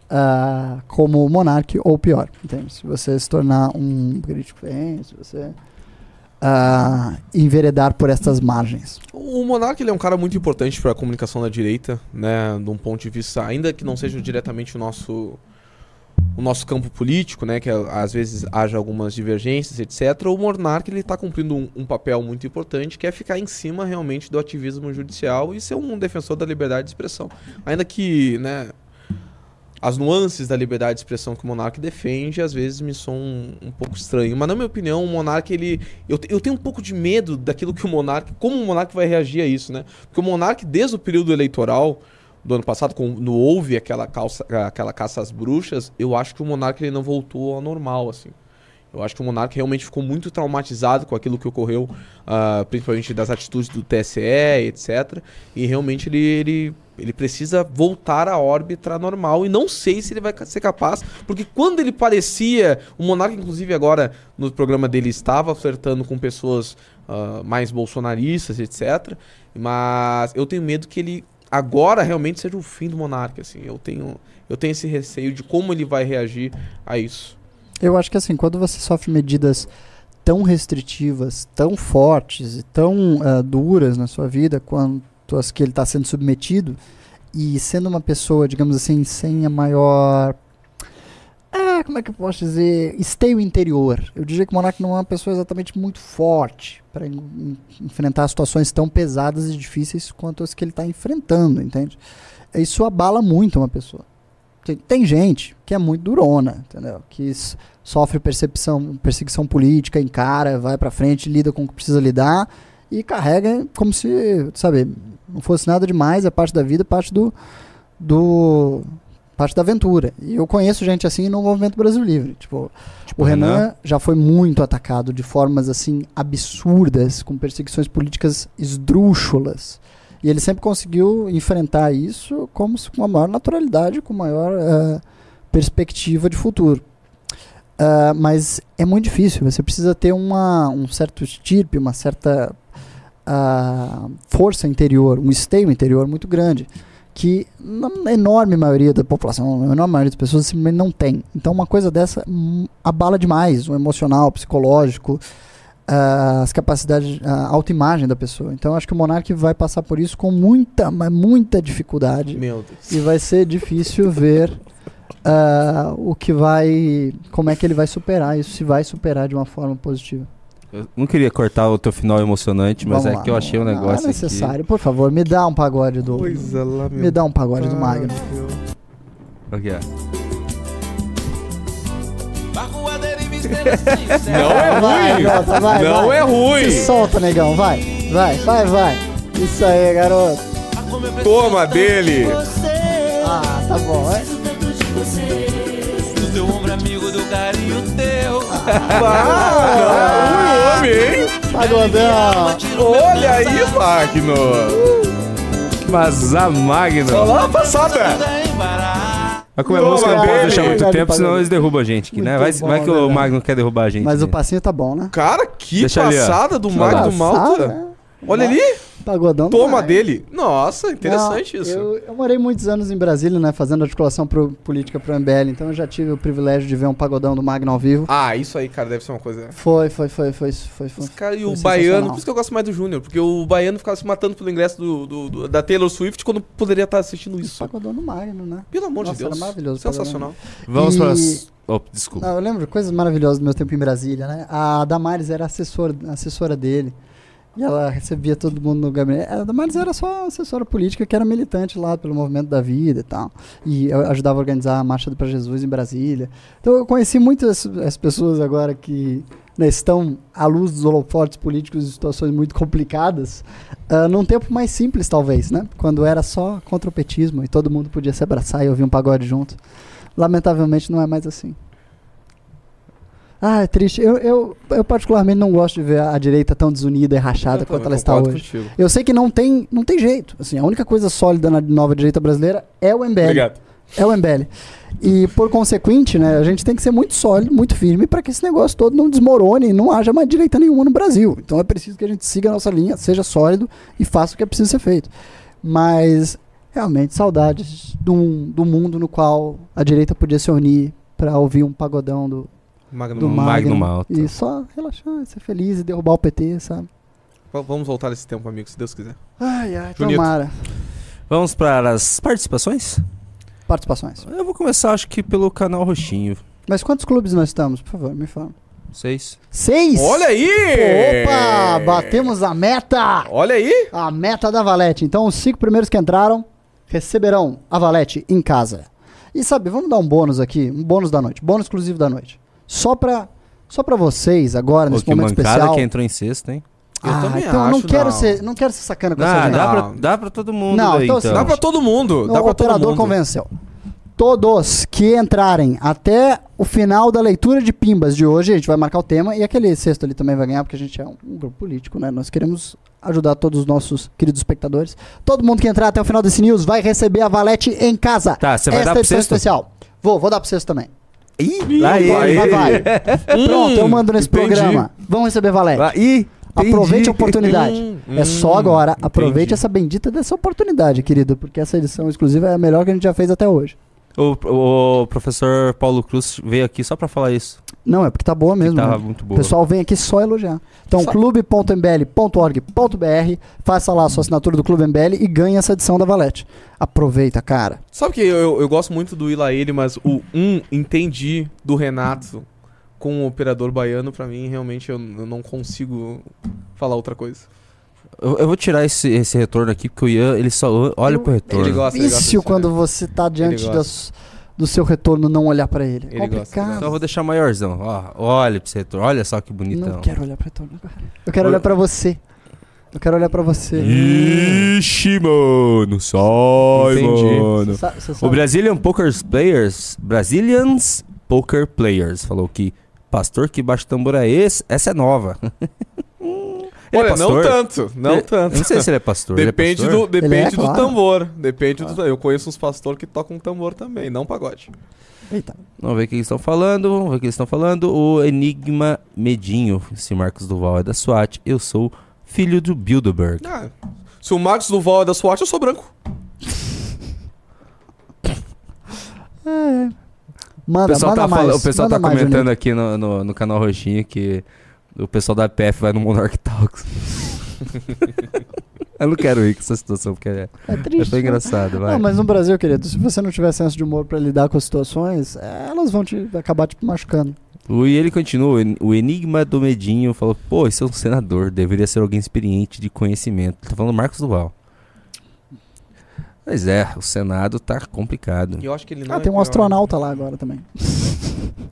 ah, como monarque ou pior, entende? Se você se tornar um crítico se você ah, enveredar por estas margens. O Monark ele é um cara muito importante para a comunicação da direita, né, de um ponto de vista, ainda que não seja diretamente o nosso o nosso campo político, né, que a- às vezes haja algumas divergências, etc. O Monark ele está cumprindo um, um papel muito importante, que é ficar em cima realmente do ativismo judicial e ser um defensor da liberdade de expressão, ainda que, né, as nuances da liberdade de expressão que o Monark defende às vezes me são um, um pouco estranho. Mas na minha opinião, o Monark ele eu, eu tenho um pouco de medo daquilo que o Monark, como o Monark vai reagir a isso, né? Porque o Monark desde o período eleitoral do ano passado, quando houve aquela, calça, aquela caça às bruxas, eu acho que o Monark ele não voltou ao normal, assim. Eu acho que o Monark realmente ficou muito traumatizado com aquilo que ocorreu, ah, principalmente das atitudes do TSE, etc. E realmente ele, ele, ele precisa voltar à órbita normal. E não sei se ele vai ser capaz, porque quando ele parecia. O Monark, inclusive, agora no programa dele estava flertando com pessoas ah, mais bolsonaristas, etc. Mas eu tenho medo que ele agora realmente seja o fim do Monark. Assim. Eu, tenho, eu tenho esse receio de como ele vai reagir a isso. Eu acho que assim, quando você sofre medidas tão restritivas, tão fortes e tão ah, duras na sua vida quanto as que ele está sendo submetido, e sendo uma pessoa, digamos assim, sem a maior. Ah, como é que eu posso dizer? Esteio interior. Eu diria que o Monark não é uma pessoa exatamente muito forte para enfrentar situações tão pesadas e difíceis quanto as que ele está enfrentando, entende? Isso abala muito uma pessoa. Tem, tem gente que é muito durona, entendeu? Que sofre percepção, perseguição política, encara, vai pra frente, lida com o que precisa lidar e carrega como se, sabe, não fosse nada demais, é parte da vida, parte do, do parte da aventura. E eu conheço gente assim no movimento Brasil Livre, tipo, o Renan, já foi muito atacado de formas assim absurdas, com perseguições políticas esdrúxulas. E ele sempre conseguiu enfrentar isso como se, com a maior naturalidade, com maior eh, perspectiva de futuro. Ah, mas é muito difícil. Você precisa ter uma, um certo estirpe, uma certa ah, força interior, um esteio interior muito grande, que na enorme maioria da população, na enorme maioria das pessoas simplesmente não tem. Então uma coisa dessa hum, abala demais o emocional, o psicológico, as capacidades, a autoimagem da pessoa. Então acho que o Monark vai passar por isso com muita, mas muita dificuldade Meu Deus. e vai ser difícil ver ah, o que vai, como é que ele vai superar isso, se vai superar de uma forma positiva. Eu não queria cortar o teu final emocionante, mas Vamos é lá, que eu achei um negócio Não é necessário, por favor, me dá um pagode do, Coisa lá, me dá um pagode do Magno. aqui. Aqui, ó. Não é Vai, ruim. Vai, não vai. é ruim. Se solta, negão, vai, vai, vai, vai. Isso aí, garoto. Toma dele. Ah, tá bom, é. Do teu ombro amigo do carinho teu. Ah, não, homem, hein? Pagodão. Olha aí, Magno. Mas a Magno. Olha lá a passada. Mas como é música, não pode deixar muito tempo, senão eles derrubam a gente aqui, né? Muito Vai, vai bom, que o verdade. Magno quer derrubar a gente. Mas o né? passinho tá bom, né? Cara, que Deixa ali, ó. passada do. Magno Malta. Passada, Olha ali. Pagodão. Toma demais. dele. Nossa, interessante Não, isso. Eu, eu morei muitos anos em Brasília, né? Fazendo articulação pro, política pro MBL, então eu já tive o privilégio de ver um pagodão do Magno ao vivo. Ah, isso aí, cara, deve ser uma coisa. Foi, foi, foi, foi, foi. foi, Os cara, e foi o baiano, por isso que eu gosto mais do Júnior, porque o baiano ficava se matando pelo ingresso do, do- do- da Taylor Swift quando poderia estar assistindo isso. Pagodão do Magno, né? Pelo amor Nossa, de Deus. era maravilhoso o Sensacional. Vamos E- para as... Oh, desculpa. Não, eu lembro coisas maravilhosas do meu tempo em Brasília, né? A Damares era assessor, assessora dele. E ela recebia todo mundo no gabinete. A Damares era só assessora política que era militante lá pelo movimento da vida e tal. E ajudava a organizar a Marcha do Pra Jesus em Brasília. Então eu conheci muitas as pessoas agora que né, estão à luz dos holofotes políticos em situações muito complicadas, ah, num tempo mais simples, talvez, né? Quando era só contra o petismo e todo mundo podia se abraçar e ouvir um pagode junto. Lamentavelmente não é mais assim. Ah, é triste. Eu, eu, eu particularmente não gosto de ver a direita tão desunida e rachada Eu quanto ela está hoje. contigo. Eu sei que não tem, não tem jeito. Assim, a única coisa sólida na nova direita brasileira é o MBL. Obrigado. É o MBL. E por consequente, né, a gente tem que ser muito sólido, muito firme para que esse negócio todo não desmorone e não haja mais direita nenhuma no Brasil. Então é preciso que a gente siga a nossa linha, seja sólido e faça o que é preciso ser feito. Mas realmente saudades de um, do mundo no qual a direita podia se unir para ouvir um pagodão do, Magno do. Magno, Magno Malta. e só relaxar, ser feliz e derrubar o PT, sabe? V- Vamos voltar nesse tempo, amigo, se Deus quiser. Ai, ai, Junito. tomara. Vamos para as participações? Participações. Eu vou começar, acho que pelo canal Roxinho. Mas quantos clubes nós estamos? Por favor, me fala. Seis. Seis! Olha aí! Opa! Batemos a meta! Olha aí! A meta da Valete. Então, os cinco primeiros que entraram receberão a Valete em casa. E sabe, vamos dar um bônus aqui, um bônus da noite, bônus exclusivo da noite. Só pra, só pra vocês agora, Pô, nesse que momento mancada especial. que entrou em sexto, hein? Eu ah, também então eu não acho, quero não. ser, não quero ser sacana com essa Ah, gente. dá, Não. pra, dá pra todo mundo Não, aí, então então. assim, Dá pra todo mundo. Dá o operador mundo. convenceu. Todos que entrarem até o final da leitura de pimbas de hoje, a gente vai marcar o tema e aquele sexto ali também vai ganhar, porque a gente é um, um grupo político, né? Nós queremos ajudar todos os nossos queridos espectadores. Todo mundo que entrar até o final desse news vai receber a Valete em casa. Tá, você vai Esta dar pro sexto? especial. Vou, vou dar pro sexto também. Ih, aí, vai, vai, vai. Pronto, eu mando nesse entendi. programa. Vão receber Valete. Ih, Aproveite a oportunidade. Hum, é só hum, agora. Aproveite entendi. essa bendita dessa oportunidade, querido, porque essa edição exclusiva é a melhor que a gente já fez até hoje. O, o professor Paulo Cruz veio aqui só pra falar isso. Não, é porque tá boa mesmo. tava né? muito O boa. pessoal vem aqui só elogiar. Então, Só- clube.mbl.org.br, faça lá a sua assinatura do Clube MBL e ganhe essa edição da Valete. Aproveita, cara. Sabe que eu, eu gosto muito do Ila Ele, mas o um entendi do Renato com o operador baiano, pra mim, realmente eu, eu não consigo falar outra coisa. Eu, eu vou tirar esse, esse retorno aqui, porque o Ian, ele só olha pro retorno. Ele gosta, ele gosta quando você tá diante das- do seu retorno não olhar pra ele. Ele gosta, ele Complicado. Só vou deixar maiorzão. Ó, olha pra esse retorno. Olha só que bonitão. Não quero olhar pra retorno agora. Eu quero olhar pra você. Eu quero olhar pra você. Ixi, mano. Sai, Entendi. mano. Sa- O Brazilian Poker Players, Brazilians Poker Players, falou que pastor que baixa tambor é esse, essa é nova. Ele é Olha, não pastor? tanto, não Ele- tanto. Não sei se ele é pastor. ele é Depende, pastor? do, depende Ele é, do claro. tambor. Depende do Eu conheço uns pastores que tocam tambor também, não pagode. Eita. Vamos ver o que eles estão falando. Vamos ver o que eles estão falando. O Enigma Medinho. Se Marcos Duval é da SWAT, eu sou filho do Bilderberg. Ah, se o Marcos Duval é da SWAT, eu sou branco. O Manda, pessoal manda tá, mais. falando- o pessoal manda tá mais, comentando Juninho. aqui no, no, no canal Roxinho que o pessoal da PF vai no Monarch Talks. eu não quero ir com essa situação, porque é, É triste. foi né? engraçado. Vai. Não, mas no Brasil, querido, se você não tiver senso de humor pra lidar com as situações, é, elas vão te acabar te machucando. O, e ele continua, o en- o Enigma do Medinho falou, pô, esse é um senador, deveria ser alguém experiente de conhecimento. Tá falando Marcos Duval. Mas é, o Senado tá complicado. E eu acho que ele não Ah, é tem um pior. astronauta lá agora também.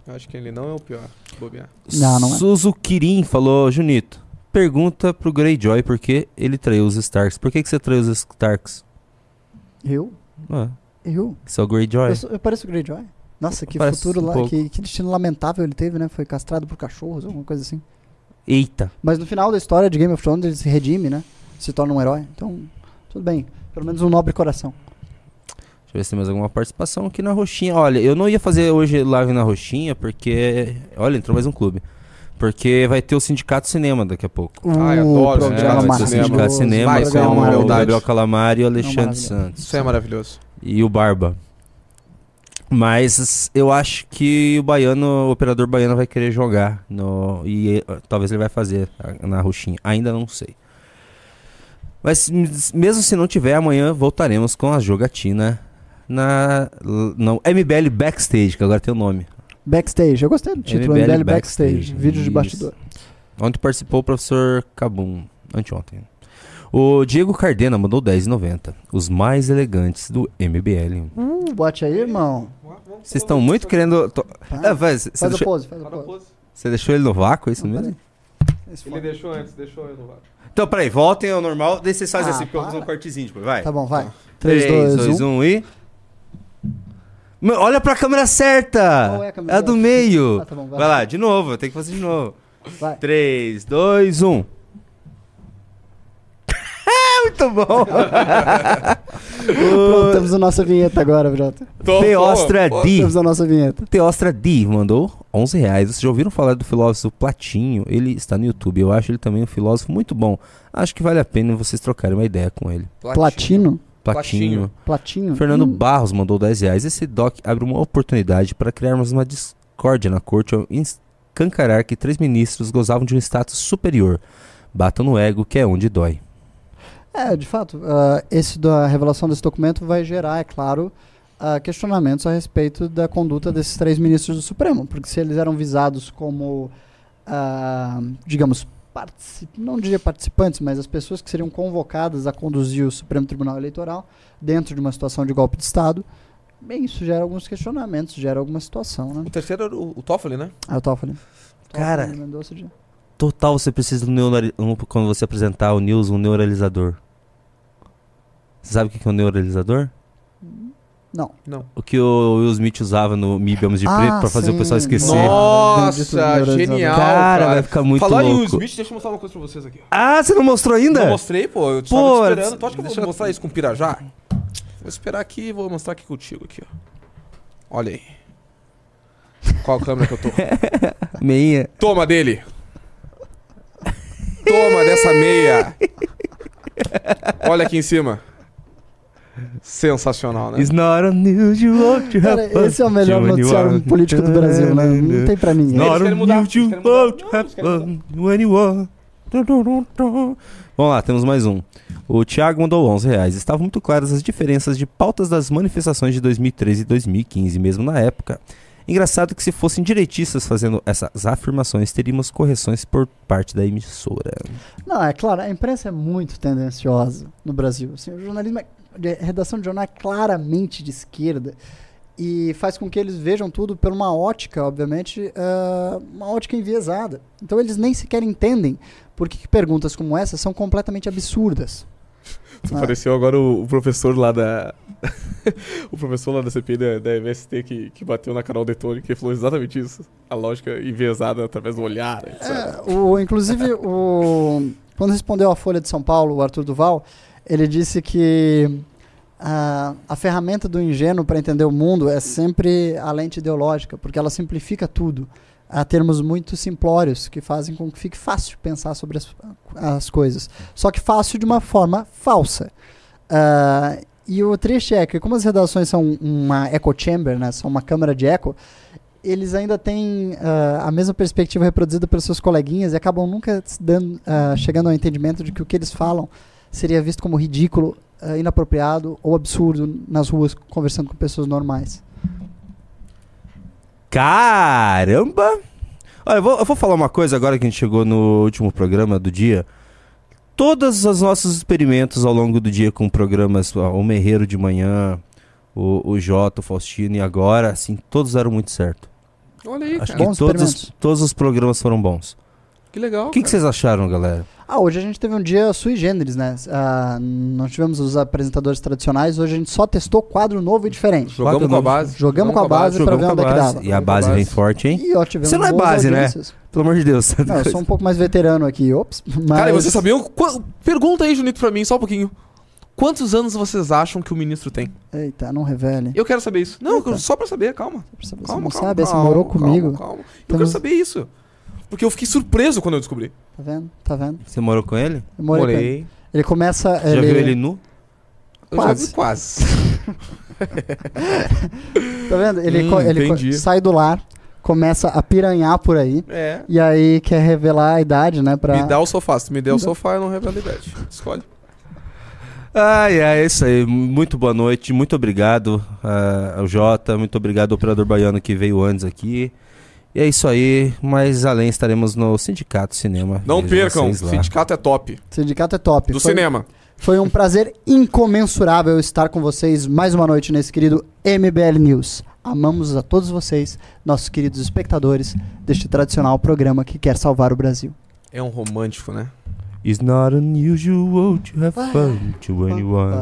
Acho que ele não é o pior. Bobear. Não, não é. Suzukirin falou, Junito, pergunta pro Greyjoy por que ele traiu os Starks. Por que, que você traiu os Starks? Eu? Ah, Eu? você é o Greyjoy. Eu, sou- eu pareço o Greyjoy? Nossa, que Parece futuro um lá, pouco. que, que destino lamentável ele teve, né? Foi castrado por cachorros, alguma coisa assim. Eita. Mas no final da história de Game of Thrones ele se redime, né? Se torna um herói. Então, tudo bem. Pelo menos um nobre coração. Deixa eu ver se tem mais alguma participação aqui na Roxinha. Olha, eu não ia fazer hoje live na Roxinha, porque... Olha, entrou mais um clube. Porque vai ter o Sindicato Cinema daqui a pouco. Ai, o adoro programa Sindicato vai ter o Cinema. Sindicato. Cinema Vai, com é uma o. Gabriel Calamari e o Alexandre. Santos. Isso é maravilhoso. E o Barba. Mas eu acho que o baiano, o operador baiano vai querer jogar. No, e eh, talvez ele vai fazer na Roxinha. Ainda não sei. Mas mesmo se não tiver, amanhã voltaremos com a jogatina na no MBL Backstage, que agora tem o nome. Backstage. Eu gostei do título, MBL MBL, Backstage. Backstage. Vídeo de Isso. bastidor. Onde participou o professor Cabum, anteontem. O Diego Cardena mandou 10,90. Os mais elegantes do MBL. Uh, bote aí, irmão. Vocês estão muito querendo. to- Tá. Ah, faz, Faz a deixa- pose, faz a pose. Você deixou ele no vácuo, é isso Não, mesmo? Ele deixou antes, deixou eu no vácuo. Então, peraí, voltem ao normal. Daí vocês fazem Ah, assim, porque eu vou fazer um cortezinho depois. Vai. Tá bom, vai. 3, 3, 2, 1. 1 e. Olha pra câmera certa! Qual é a câmera a do meio. Ah, tá bom, vai. vai lá, de novo, tem que fazer de novo. Vai. 3, 2, 1. Muito bom! Pronto, temos a nossa vinheta agora, Jota. Teostra D. Temos a nossa vinheta. Teostra D mandou 11 reais. Vocês já ouviram falar do filósofo Platinho? Ele está no YouTube. Eu acho ele também um filósofo muito bom. Acho que vale a pena vocês trocarem uma ideia com ele. Platino? Platinho. Platinho? Fernando Hum, Barros mandou 10 reais. Esse doc abre uma oportunidade para criarmos uma discórdia na corte ao escancarar que três ministros gozavam de um status superior. Batam no ego, que é onde dói. É, de fato, ah, esse da revelação desse documento vai gerar, é claro, ah, questionamentos a respeito da conduta desses três ministros do Supremo, porque se eles eram visados como, ah, digamos, particip- não diria participantes, mas as pessoas que seriam convocadas a conduzir o Supremo Tribunal Eleitoral dentro de uma situação de golpe de Estado, bem, isso gera alguns questionamentos, gera alguma situação, né? O terceiro era o, o Toffoli, né? Eu tava falando. Cara. Mendonça de- Total, você precisa do neurali- um, quando você apresentar o news, um neuralizador. Você sabe o que que é um neuralizador? Não. O que o Will Smith usava no MIB Homens de Ah, Preto pra fazer o sim. pessoal esquecer. Nossa. Genial, cara, cara. vai ficar muito Falar em Will louco. Smith, deixa eu mostrar uma coisa pra vocês aqui. Ah, você não mostrou ainda? Não mostrei, pô. Eu Pô, tava te esperando. Tu acha que eu vou eu- mostrar isso com o Pirajá? Vou esperar aqui e vou mostrar aqui contigo aqui, ó. Olha aí. Qual câmera que eu tô? Meinha. Toma dele. Toma dessa meia. Olha aqui em cima. Sensacional, né? It's not unusual to have Cara, esse é o melhor noticiário político do Brasil, né? Não tem pra ninguém. Eles Not unusual to have when you are- Vamos lá, temos mais um. O Thiago mandou 11 reais. Estavam muito claras as diferenças de pautas das manifestações de 2013 e 2015, mesmo na época. Engraçado que se fossem direitistas fazendo essas afirmações, teríamos correções por parte da emissora. Não, é claro, a imprensa é muito tendenciosa no Brasil. Assim, o jornalismo, é, a redação de jornal é claramente de esquerda e faz com que eles vejam tudo por uma ótica, obviamente, ah, uma ótica enviesada. Então eles nem sequer entendem por que perguntas como essa são completamente absurdas. Tu Ah. Apareceu agora o, o professor lá da. o professor lá da CPI da, da MST que, que bateu na canal Detone, que falou exatamente isso. A lógica enviesada através do olhar. É, o, inclusive, o, quando respondeu à Folha de São Paulo, o Arthur Duval, ele disse que a, a ferramenta do ingênuo para entender o mundo é sempre a lente ideológica, porque ela simplifica tudo a termos muito simplórios que fazem com que fique fácil pensar sobre as, as coisas. Só que fácil de uma forma falsa. Ah, e o triste é que, como as redações são uma echo chamber, né, são uma câmara de eco, eles ainda têm ah, a mesma perspectiva reproduzida pelos seus coleguinhas e acabam nunca dando, ah, chegando ao entendimento de que o que eles falam seria visto como ridículo, ah, inapropriado ou absurdo nas ruas conversando com pessoas normais. Caramba! Olha, eu vou, eu vou falar uma coisa agora que a gente chegou no último programa do dia. Todos os nossos experimentos ao longo do dia com programas, o Merreiro de manhã, o, o Jota, o Faustino e agora, assim, todos deram muito certo. Olha aí, Acho cara. Bons que todos, experimentos. todos os programas foram bons. Que legal. O que, que vocês acharam, galera? Ah, hoje a gente teve um dia sui generis, né? Ah, não tivemos os apresentadores tradicionais, hoje a gente só testou quadro novo e diferente. Jogamos Quatro com a novos. base. Jogamos com a base pra Jogamos ver com onde a é que dava. E a Jogamos a base vem base. forte, hein? E ó, Você não é base, né? audiências. Pelo amor de Deus. Não, eu sou um pouco mais veterano aqui, ops. Mas... Cara, e vocês sabiam. qu- Pergunta aí, Junito, pra mim, só um pouquinho. Quantos anos vocês acham que o ministro tem? Eita, não revele. Eu quero saber isso. Não, Eita. só pra saber, calma. Você Calma, não calma, sabe, você calma, morou calma, comigo. Calma, Eu Temos- quero saber isso. Porque eu fiquei surpreso quando eu descobri. Tá vendo? Tá vendo? Você morou com ele? Eu morei com ele. Ele começa. Já viu ele nu? Eu já Quase. vi quase. Tá vendo? Ele, Hum, co- ele co- entendi. sai do lar, começa a piranhar por aí. É. E aí quer revelar a idade, né? Pra... Me dá o sofá. Se me der o sofá, eu não revelo a idade. Escolhe. Ai, ai, é isso aí. Muito boa noite, muito obrigado ah, ao Jota, muito obrigado ao operador baiano que veio antes aqui. E é isso aí, mas além estaremos no Sindicato Cinema. Não Vejam percam. Sindicato é top. Sindicato é top. Do Foi- cinema. Foi um prazer incomensurável estar com vocês mais uma noite nesse querido MBL News. Amamos a todos vocês, nossos queridos espectadores deste tradicional programa que quer salvar o Brasil. É um romântico, né? It's not unusual to have fun to anyone.